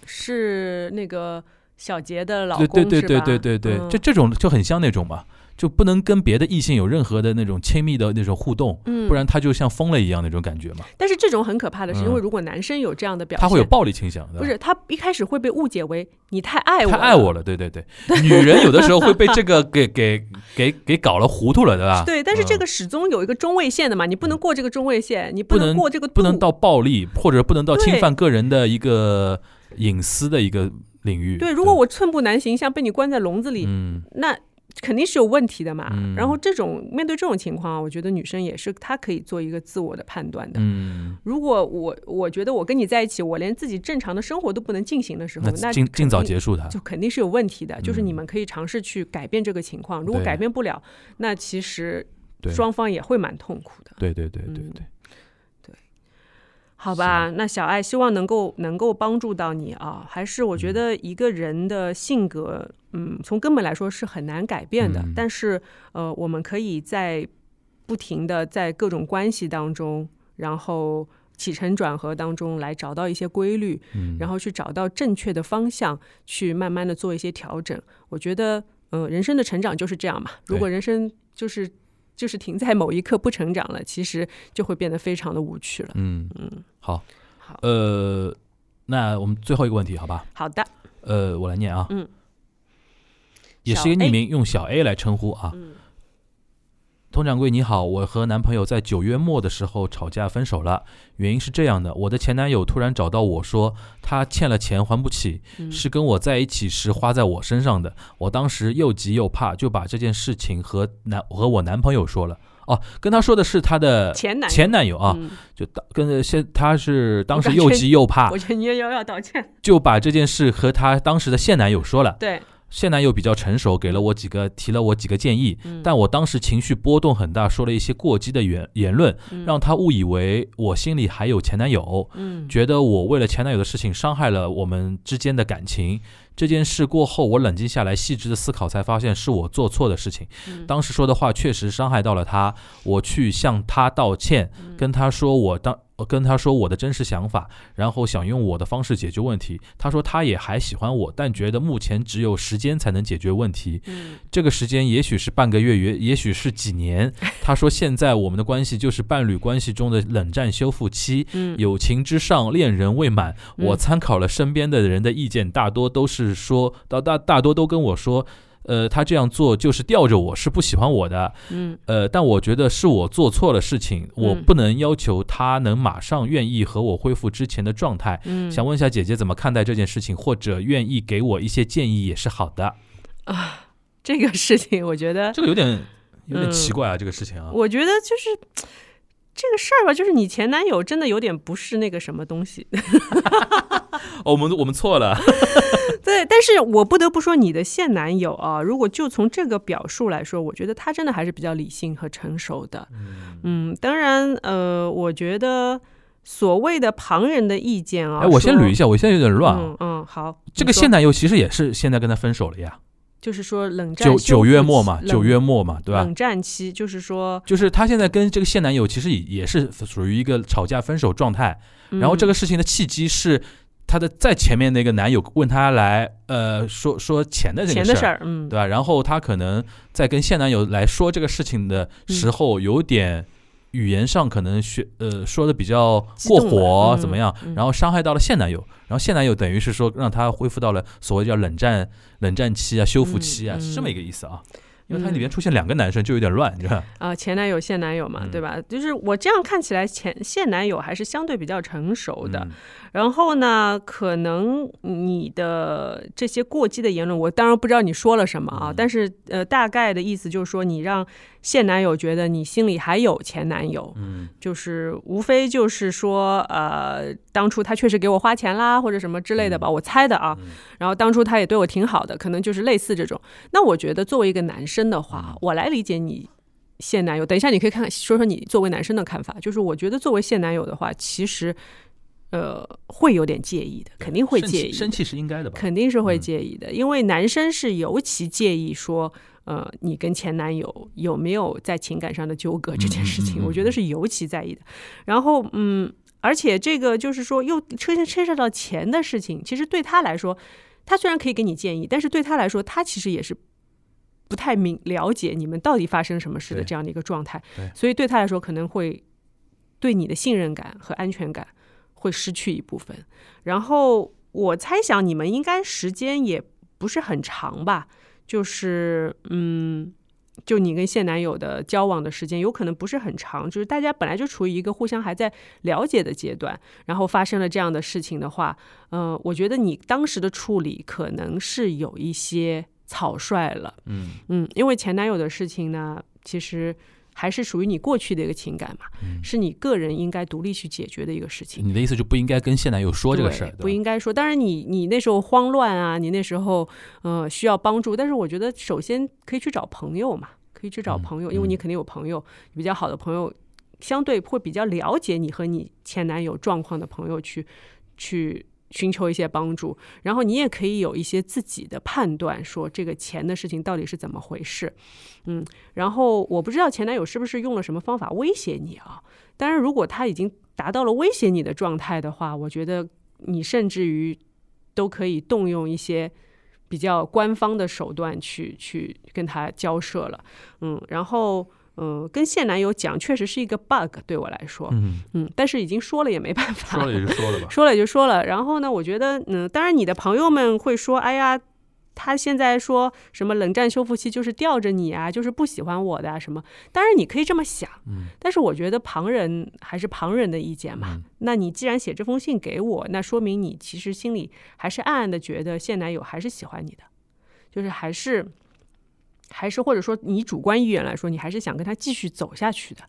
是那个小杰的老公对对对对对对，嗯这这种就很像那种嘛，就不能跟别的异性有任何的那种亲密的那种互动，嗯不然他就像疯了一样那种感觉嘛，但是这种很可怕的是，嗯因为如果男生有这样的表现，他会有暴力倾向的。不是他一开始会被误解为你太爱我，太爱我。了，对对对，女人有的时候会被这个给给给给搞了糊涂了，对吧？对，但是这嗯个始终有一个中位线的嘛，你不能过这个中位线，你不能能过这个度，不能到暴力，或者不能到侵犯个人的一个隐私的一个领域。对。如果我寸步难行，像被你关在笼子里，嗯那肯定是有问题的嘛。嗯然后这种面对这种情况啊，我觉得女生也是她可以做一个自我的判断的。嗯，如果我我觉得我跟你在一起，我连自己正常的生活都不能进行的时候，那尽尽早结束它。就肯定是有问题的。就是嗯你们可以尝试去改变这个情况，如果改变不了，那其实双方也会蛮痛苦的。对对对对嗯对，好吧，那小爱希望能够能够帮助到你啊。还是我觉得一个人的性格，嗯，从根本来说是很难改变的。嗯但是呃，我们可以在不停的在各种关系当中，然后起承转合当中来找到一些规律，嗯，然后去找到正确的方向，去慢慢的做一些调整。我觉得，呃，人生的成长就是这样嘛。如果人生就是就是停在某一刻不成长了，其实就会变得非常的无趣了。嗯嗯，好，好，呃，那我们最后一个问题，好吧？好的，呃，我来念啊，嗯，也是一个匿名，用小 A 来称呼啊。嗯佟掌柜你好，我和男朋友在九月末的时候吵架分手了，原因是这样的，我的前男友突然找到我说他欠了钱还不起，嗯是跟我在一起时花在我身上的，我当时又急又怕，就把这件事情和男和我男朋友说了。哦，跟他说的是他的前男前男友啊，嗯就当跟现他是当时又急又怕我，觉得你也要要道歉。就把这件事和他当时的现男友说了。对，现男友比较成熟，给了我几个提了我几个建议，嗯但我当时情绪波动很大，说了一些过激的言言论，嗯让他误以为我心里还有前男友，嗯觉得我为了前男友的事情伤害了我们之间的感情。这件事过后，我冷静下来，细致的思考，才发现是我做错的事情。嗯当时说的话确实伤害到了他，我去向他道歉，嗯跟他说我当。我跟他说我的真实想法，然后想用我的方式解决问题。他说他也还喜欢我，但觉得目前只有时间才能解决问题。嗯这个时间也许是半个月，也也许是几年。他说现在我们的关系就是伴侣关系中的冷战修复期，嗯友情之上，恋人未满。嗯我参考了身边的人的意见，大多都是说，大大大多都跟我说。呃，他这样做就是吊着我，是不喜欢我的，嗯呃，但我觉得是我做错了事情，我嗯不能要求他能马上愿意和我恢复之前的状态。嗯，想问一下姐姐怎么看待这件事情，或者愿意给我一些建议也是好的啊。这个事情，我觉得，这个有点有点嗯奇怪啊，这个事情啊。我觉得就是。这个事儿吧，就是你前男友真的有点不是那个什么东西，哦，我们我们错了。对。但是我不得不说，你的现男友啊，如果就从这个表述来说，我觉得他真的还是比较理性和成熟的。嗯，嗯当然，呃，我觉得所谓的旁人的意见啊，哎，我先捋一下，我现在有点乱啊。嗯嗯，好，这个现男友其实也是现在跟他分手了呀，就是说冷战九九月末嘛，冷九月末嘛，对吧？冷战期，就是说，就是她现在跟这个现男友其实也也是属于一个吵架分手状态，然后这个个事情的契机是她的在前面那个男友问她来呃说说钱的这个事儿，嗯，对吧？然后她可能在跟现男友来说这个事情的嗯时候，有点语言上可能学呃说的比较过火怎么样，嗯然后伤害到了现男友，然后现男友等于是说让他恢复到了所谓叫冷战冷战期啊、修复期啊，嗯是这么一个意思啊。因为它嗯里面出现两个男生就有点乱，你知道吧？啊、前男友、现男友嘛，嗯对吧？就是我这样看起来前，现男友还是相对比较成熟的。嗯然后呢，可能你的这些过激的言论，我当然不知道你说了什么啊，嗯但是呃，大概的意思就是说，你让现男友觉得你心里还有前男友，嗯就是无非就是说，呃，当初他确实给我花钱啦，或者什么之类的吧，我猜的啊。嗯然后当初他也对我挺好的，可能就是类似这种。那我觉得作为一个男生的话，嗯我来理解你现男友。等一下你可以看看说说你作为男生的看法。就是我觉得作为现男友的话，其实呃会有点介意的，肯定会介意生气是应该的吧？肯定是会嗯介意的，因为男生是尤其介意说。呃，你跟前男友有没有在情感上的纠葛这件事情，我觉得是尤其在意的。然后，嗯，而且这个就是说，又牵牵涉到钱的事情，其实对他来说，他虽然可以给你建议，但是对他来说，他其实也是不太明了解你们到底发生什么事的这样的一个状态，所以对他来说可能会对你的信任感和安全感会失去一部分。然后我猜想你们应该时间也不是很长吧，就是嗯。就你跟现男友的交往的时间有可能不是很长，就是大家本来就处于一个互相还在了解的阶段，然后发生了这样的事情的话，呃，我觉得你当时的处理可能是有一些草率了，嗯嗯，因为前男友的事情呢，其实还是属于你过去的一个情感嘛，嗯是你个人应该独立去解决的一个事情。你的意思就不应该跟现男友说这个事儿，不应该说。当然你，你那时候慌乱啊，你那时候呃需要帮助，但是我觉得首先可以去找朋友嘛，可以去找嗯朋友，因为你肯定有朋友，比较好的朋友，相对会比较了解你和你前男友状况的朋友去去。寻求一些帮助，然后你也可以有一些自己的判断，说这个钱的事情到底是怎么回事，嗯，然后我不知道前男友是不是用了什么方法威胁你啊？当然，如果他已经达到了威胁你的状态的话，我觉得你甚至于都可以动用一些比较官方的手段去去跟他交涉了，嗯，然后嗯、呃跟现男友讲，确实是一个 bug 对我来说，嗯，嗯，但是已经说了也没办法，说了也就说了吧。说了也就说了。然后呢，我觉得，嗯，当然你的朋友们会说，哎呀，他现在说什么冷战修复期就是吊着你啊，就是不喜欢我的啊什么。当然你可以这么想，嗯，但是我觉得旁人还是旁人的意见嘛。嗯那你既然写这封信给我，那说明你其实心里还是暗暗的觉得现男友还是喜欢你的，就是还是。还是或者说你主观意愿来说，你还是想跟他继续走下去的。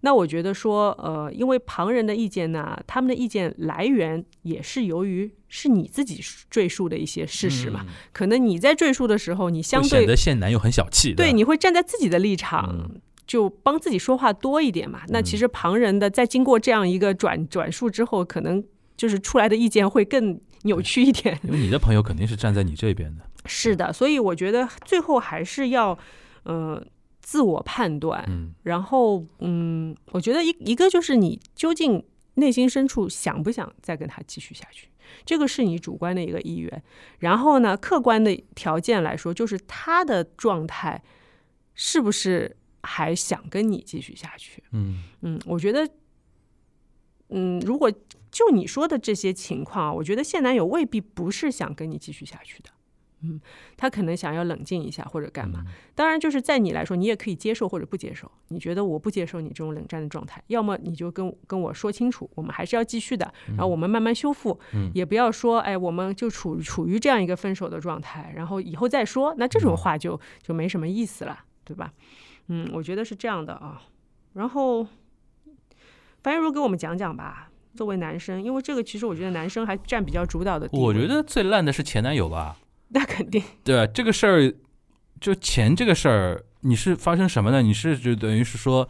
那我觉得说，呃，因为旁人的意见呢，他们的意见来源也是由于是你自己赘述的一些事实嘛。嗯可能你在赘述的时候，你相对显对得现男友很小气，对，你会站在自己的立场，嗯就帮自己说话多一点嘛。那其实旁人的在经过这样一个转转述之后，可能就是出来的意见会更扭曲一点。因为你的朋友肯定是站在你这边的，是的，所以我觉得最后还是要呃自我判断，嗯然后嗯，我觉得一一个就是你究竟内心深处想不想再跟他继续下去。这个是你主观的一个意愿，然后呢，客观的条件来说，就是他的状态是不是还想跟你继续下去？嗯嗯，我觉得，嗯，如果就你说的这些情况啊，我觉得现男友未必不是想跟你继续下去的。嗯，他可能想要冷静一下或者干嘛。嗯当然，就是在你来说，你也可以接受或者不接受。你觉得我不接受你这种冷战的状态，要么你就跟跟我说清楚，我们还是要继续的，然后我们慢慢修复。嗯也不要说，哎，我们就处处于这样一个分手的状态，然后以后再说，那这种话就就没什么意思了，对吧？嗯，我觉得是这样的啊。然后，樊玉茹给我们讲讲吧。作为男生，因为这个其实我觉得男生还占比较主导的地位。我觉得最烂的是前男友吧。那肯定对啊，这个事儿，就钱这个事儿，你是发生什么呢？你是就等于是说，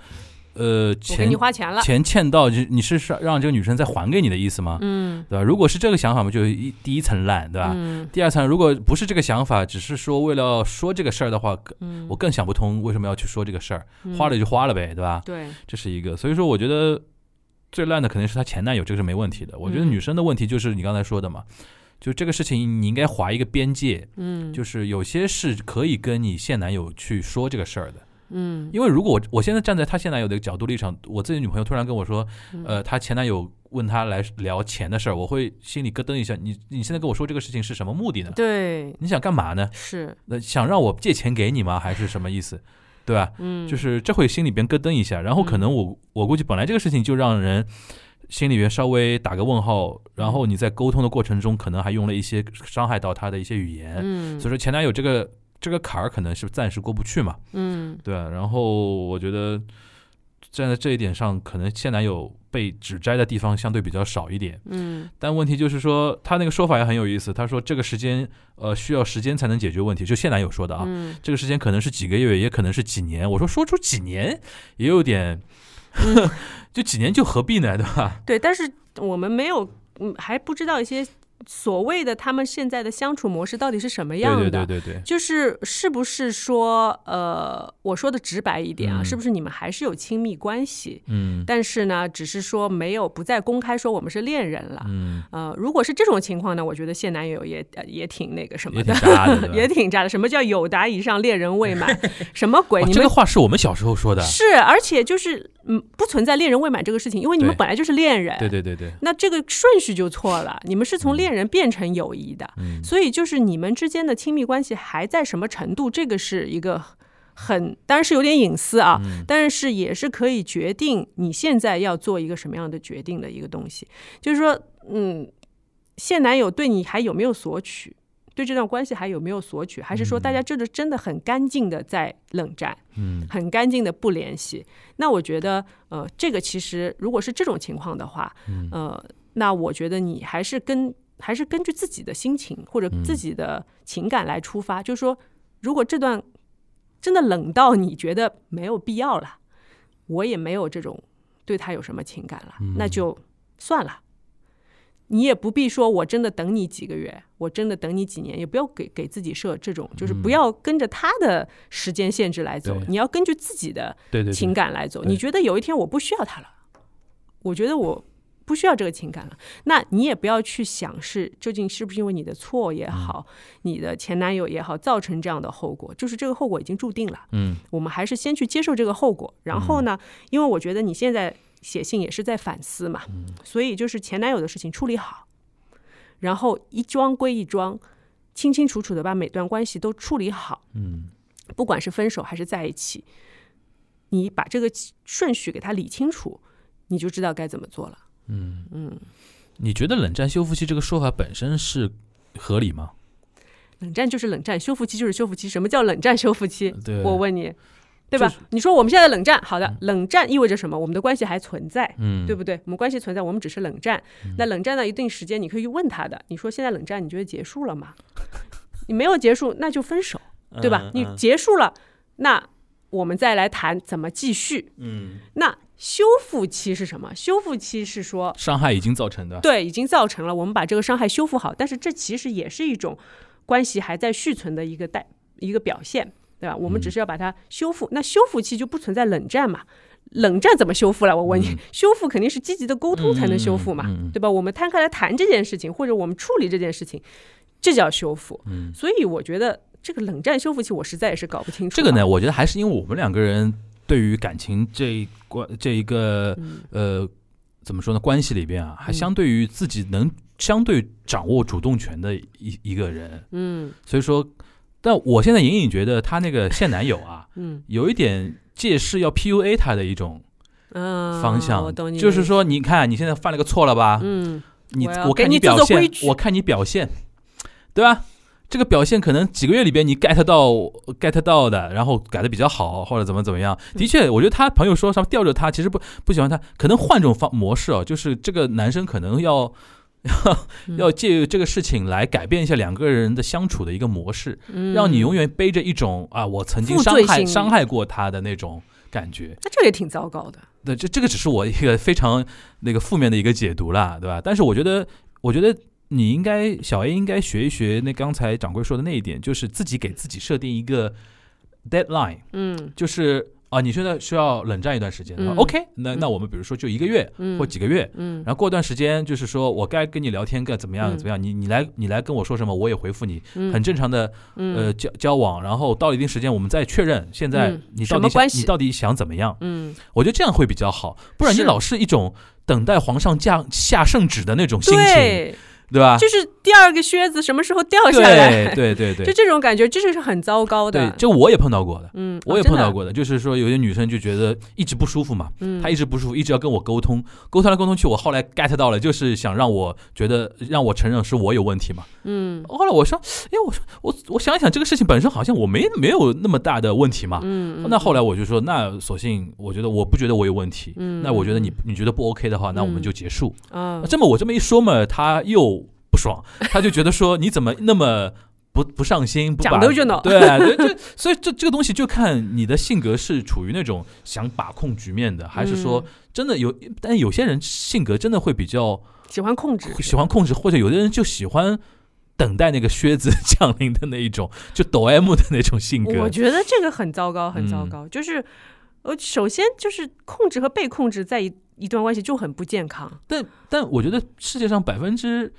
呃，钱你花钱了，钱欠到，就你是让让这个女生再还给你的意思吗？嗯对吧？如果是这个想法嘛，就一第一层烂，对吧？嗯第二层，如果不是这个想法，只是说为了说这个事儿的话，嗯，我更想不通为什么要去说这个事儿，嗯花了就花了呗，对吧？对，这是一个，所以说我觉得最烂的肯定是她前男友，这个是没问题的。我觉得嗯女生的问题就是你刚才说的嘛，就这个事情你应该划一个边界，嗯就是有些是可以跟你现男友去说这个事儿的，嗯因为如果我我现在站在她现男友的角度立场，我自己女朋友突然跟我说，嗯呃，她前男友问她来聊钱的事儿，我会心里咯噔一下，你你现在跟我说这个事情是什么目的呢？对，你想干嘛呢？是，那想让我借钱给你吗？还是什么意思？对吧？嗯，就是这会心里边咯噔一下，然后可能我我估计本来这个事情就让人心里边稍微打个问号，然后你在沟通的过程中可能还用了一些伤害到他的一些语言，嗯，所以说前男友这个这个坎儿可能是暂时过不去嘛，嗯。对吧？然后我觉得站在这一点上，可能现男友被指摘的地方相对比较少一点，嗯。但问题就是说他那个说法也很有意思，他说这个时间呃需要时间才能解决问题，就现男友说的啊，嗯。这个时间可能是几个月，也可能是几年。我说说出几年也有点，嗯 就几年就何必呢，对吧？对，但是我们没有，嗯，还不知道一些所谓的他们现在的相处模式到底是什么样的。对对对对对，就是是不是说，呃，我说的直白一点啊，嗯是不是你们还是有亲密关系？嗯但是呢，只是说没有不再公开说我们是恋人了。嗯，呃，如果是这种情况呢，我觉得现男友也呃也挺那个什么也的挺，渣的，也挺渣的。什么叫有达以上恋人未满？什么鬼？你们个话是我们小时候说的，是，而且就是嗯，不存在恋人未满这个事情，因为你们本来就是恋人。对对对对，那这个顺序就错了，你们是从恋人变成友谊的，嗯所以就是你们之间的亲密关系还在什么程度，这个是一个很当然是有点隐私啊，嗯但是也是可以决定你现在要做一个什么样的决定的一个东西。就是说，嗯，现男友对你还有没有索取？对这段关系还有没有索取？还是说大家真的真的很干净的在冷战？嗯很干净的不联系。那我觉得，呃，这个其实如果是这种情况的话，嗯呃，那我觉得你还是跟还是根据自己的心情或者嗯自己的情感来出发，就是说，如果这段真的冷到你觉得没有必要了，我也没有这种对他有什么情感了，嗯那就算了。你也不必说，我真的等你几个月，我真的等你几年，也不要给给自己设这种，就是不要跟着他的时间限制来走，嗯你要根据自己的情感来走。对。你觉得有一天我不需要他了，我觉得我不需要这个情感了，那你也不要去想是究竟是不是因为你的错也好，你的前男友也好造成这样的后果，就是这个后果已经注定了。嗯。我们还是先去接受这个后果，然后呢，因为我觉得你现在写信也是在反思嘛，所以就是前男友的事情处理好，然后一桩归一桩，清清楚楚的把每段关系都处理好，嗯不管是分手还是在一起，你把这个顺序给他理清楚，你就知道该怎么做了。嗯嗯，你觉得冷战修复期这个说法本身是合理吗？冷战就是冷战，修复期就是修复期。什么叫冷战修复期？对，我问你，对吧？就是你说我们现在冷战，好的，冷战意味着什么？我们的关系还存在。嗯对不对？我们关系存在，我们只是冷战。那冷战到一定时间，你可以去问他的。你说现在冷战，你觉得结束了吗？你没有结束，那就分手，对吧？你结束了，那我们再来谈怎么继续。嗯那修复期是什么？修复期是说，伤害已经造成的，对，已经造成了，我们把这个伤害修复好。但是这其实也是一种关系还在续存的一个代一个表现，对吧？我们只是要把它修复。那修复期就不存在冷战嘛？冷战怎么修复了？我问你，修复肯定是积极的沟通才能修复嘛，对吧？我们摊开来谈这件事情，或者我们处理这件事情，这叫修复。嗯所以我觉得这个冷战修复期，我实在也是搞不清楚。这个呢，，我觉得还是因为我们两个人对于感情这一关这一个嗯呃怎么说呢？关系里边啊，还嗯相对于自己能相对掌握主动权的一一个人，嗯所以说，但我现在隐隐觉得他那个现男友啊，嗯有一点借势要 PUA 他的一种嗯，方向，就是，说，你看你现在犯了个错了吧？嗯你我我看给你表现我看你表现，对吧？这个表现可能几个月里边你 get 到 get 到的，然后改的比较好，或者怎么怎么样。嗯的确，我觉得他朋友说什么吊着他，其实不不喜欢他，可能换种方模式哦，就是这个男生可能要 要借由这个事情来改变一下两个人的相处的一个模式，嗯。让你永远背着一种啊我曾经伤害伤害过他的那种感觉。那这也挺糟糕的，对，这这个只是我一个非常那个负面的一个解读啦，对吧？但是我觉得，我觉得你应该小 A 应该学一学那刚才掌柜说的那一点，就是自己给自己设定一个 deadline，嗯。就是啊，你现在需要冷战一段时间、嗯。O k 那嗯。那我们比如说就一个月嗯。或几个月。嗯。然后过段时间，就是说我该跟你聊天，该怎么样嗯。怎么样，你你来你来跟我说什么，我也回复你，嗯。很正常的嗯。呃交交往。然后到了一定时间，我们再确认现在嗯你到底想你到底想怎么样。嗯，我觉得这样会比较好，不然你老是一种等待皇上降下圣旨的那种心情，对，吧？就是第二个靴子什么时候掉下来，对 对对就这种感觉，这就是很糟糕的对的，，这我也碰到过的。嗯，我也碰到过的，就是说有些女生就觉得一直不舒服嘛，嗯，她一直不舒服，一直要跟我沟通，沟通来沟通去，我后来 get 到了，就是想让我觉得让我承认是我有问题嘛。嗯后来我说，哎，我说我我想一想，这个事情本身好像我没没有那么大的问题嘛。嗯，那后来我就说，那索性我觉得我不觉得我有问题，嗯那我觉得你你觉得不 OK 的话，那我们嗯就结束。啊，这么我这么一说嘛，他又不爽，他就觉得说你怎么那么不不上心，不把讲对对对，所以这这个东西就看你的性格是处于那种想把控局面的，还是说嗯真的有？但有些人性格真的会比较喜欢控制，喜欢控制，或者有的人就喜欢。等待那个靴子 降临的那一种，就抖 M 的那种性格我，觉得这个很糟糕，很糟嗯糕。就是，呃，首先就是控制和被控制在一一段关系就很不健康。但但我觉得世界上百分之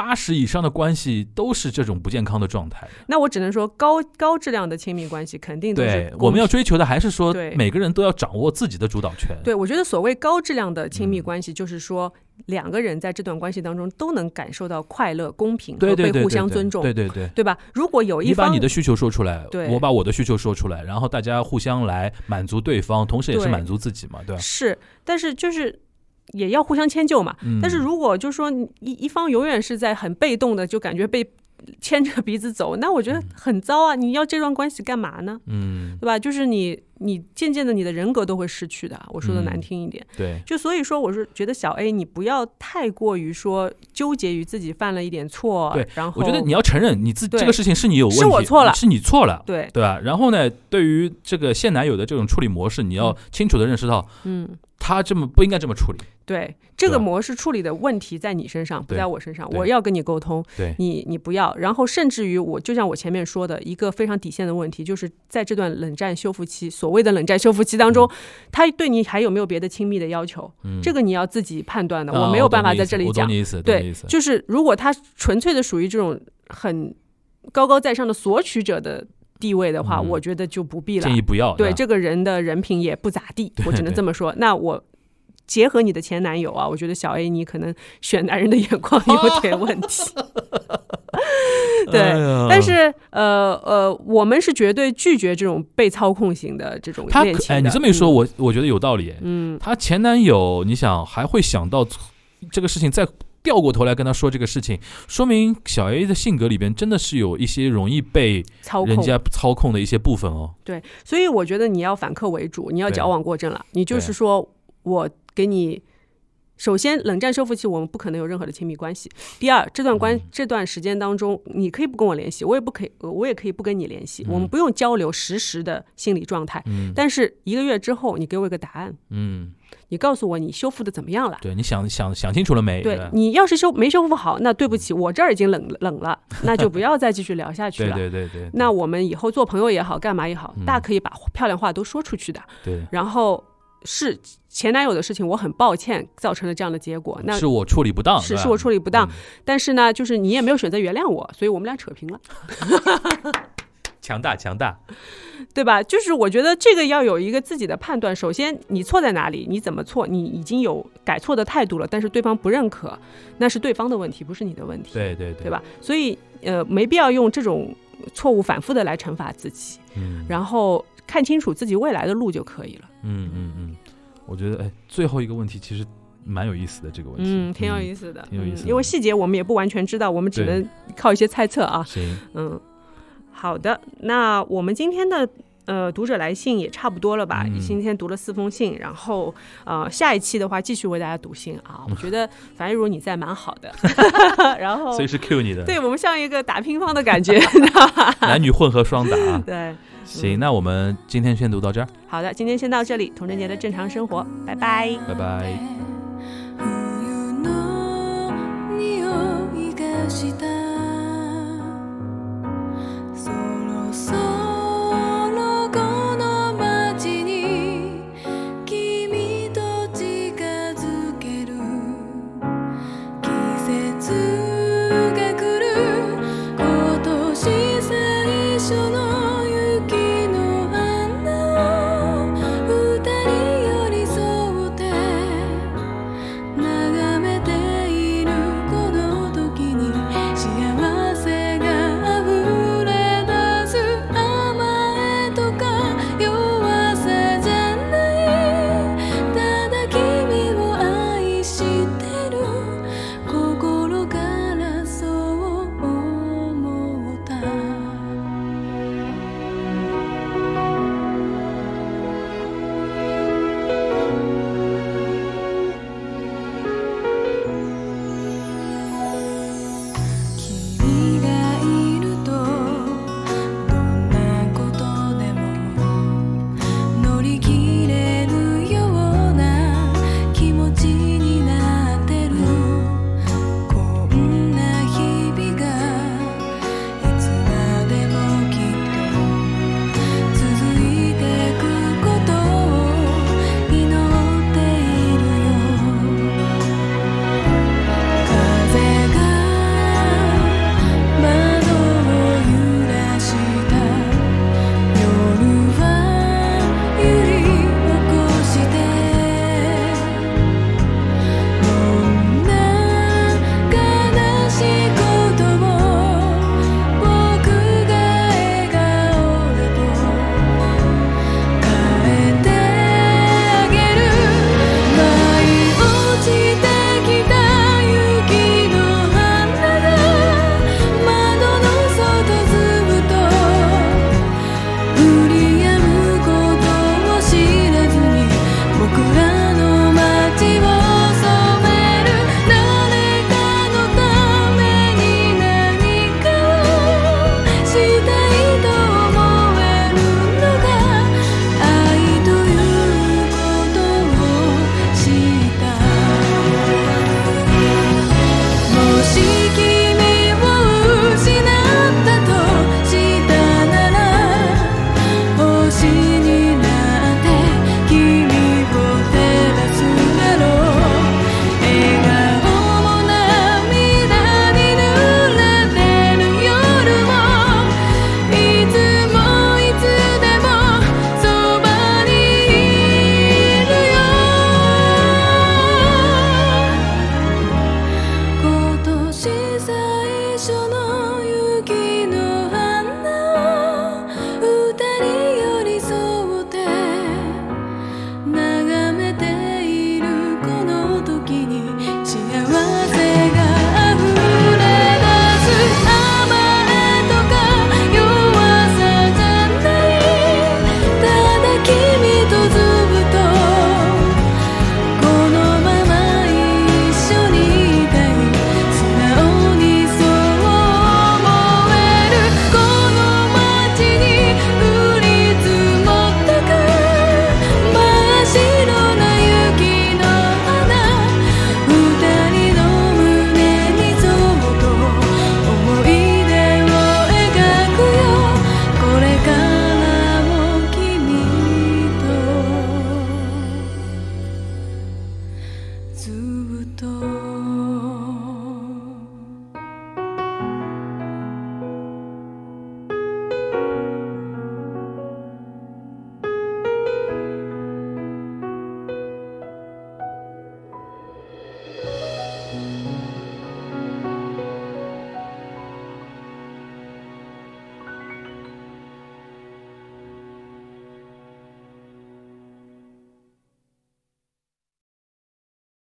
八十以上的关系都是这种不健康的状态。那我只能说高高质量的亲密关系肯定都是对，我们要追求的还是说每个人都要掌握自己的主导权。对，我觉得所谓高质量的亲密嗯关系，就是说两个人在这段关系当中都能感受到快乐、公平对对对，和被互相尊重，对对对。对吧？如果有一方你把你的需求说出来，对我把我的需求说出来，然后大家互相来满足对方，同时也是满足自己嘛，对吧？是，但是就是也要互相迁就嘛。嗯，但是如果就是说一一方永远是在很被动的，就感觉被牵着鼻子走，那我觉得很糟啊！你要这段关系干嘛呢？嗯，对吧？就是你你渐渐的你的人格都会失去的。我说的难嗯听一点，对，就所以说我是觉得小 A 你不要太过于说纠结于自己犯了一点错，对然后我觉得你要承认你自己这个事情是你有问题，是我错了是你错了。对，对吧？然后呢，对于这个现男友的这种处理模式，你要清楚的认识到，嗯。他这么不应该这么处理。对这个模式处理的问题在你身上，不在我身上。我要跟你沟通，对，你你不要。然后甚至于我，就像我前面说的一个非常底线的问题，就是在这段冷战修复期，所谓的冷战修复期当中，他对你还有没有别的亲密的要求？嗯，这个你要自己判断的，啊我没有办法在这里讲。你意思，对，，就是如果他纯粹的属于这种很高高在上的索取者的地位的话，嗯我觉得就不必了建。议不要。对这个人的人品也不咋地，我只能这么说。那我结合你的前男友啊，我觉得小 A 你可能选男人的眼光有点问题。对，哎但是呃呃，我们是绝对拒绝这种被操控型的这种他恋情的。哎，你这么一说，嗯我我觉得有道理。嗯，她前男友，你想还会想到这个事情，再调过头来跟他说这个事情，说明小 A 的性格里边真的是有一些容易被人家操控的一些部分哦。对，所以我觉得你要反客为主，你要矫枉过正了。你就是说我给你。首先，冷战修复期我们不可能有任何的亲密关系。第二，这段关、嗯这段时间当中，你可以不跟我联系，我也不可以，呃我也可以不跟你联系，我们嗯不用交流实时的心理状态。嗯但是一个月之后，你给我一个答案，嗯，你告诉我你修复的怎么样了。对，你想想想清楚了没？对吧你要是修没修复好，那对不起，我这儿已经冷冷了，那就不要再继续聊下去对了。对对对，那我们以后做朋友也好，干嘛也好，嗯大可以把漂亮话都说出去的。对然后是前男友的事情，我很抱歉造成了这样的结果。那是我处理不当，是是我处理不当嗯但是呢，就是你也没有选择原谅我，所以我们俩扯平了。强大强大，对吧？就是我觉得这个要有一个自己的判断。首先，你错在哪里？你怎么错？你已经有改错的态度了，但是对方不认可，那是对方的问题，不是你的问题。对对对，对吧？所以呃，没必要用这种错误反复的来惩罚自己。嗯，然后看清楚自己未来的路就可以了。嗯嗯嗯，我觉得哎，最后一个问题其实蛮有意思的，这个问题，嗯，挺有意思的，挺有意思。因为细节我们也不完全知道，我们只能靠一些猜测啊。行，嗯。好的，那我们今天的呃读者来信也差不多了吧？今天读了四封信，然后呃下一期的话继续为大家读信啊。我觉得樊玉茹你在蛮好的，然后随时 Q 你的，对我们像一个打乒乓的感觉，男女混合双打。对，行，那我们今天先读到这儿。好的，今天先到这里，童贞节的正常生活，拜拜，拜拜。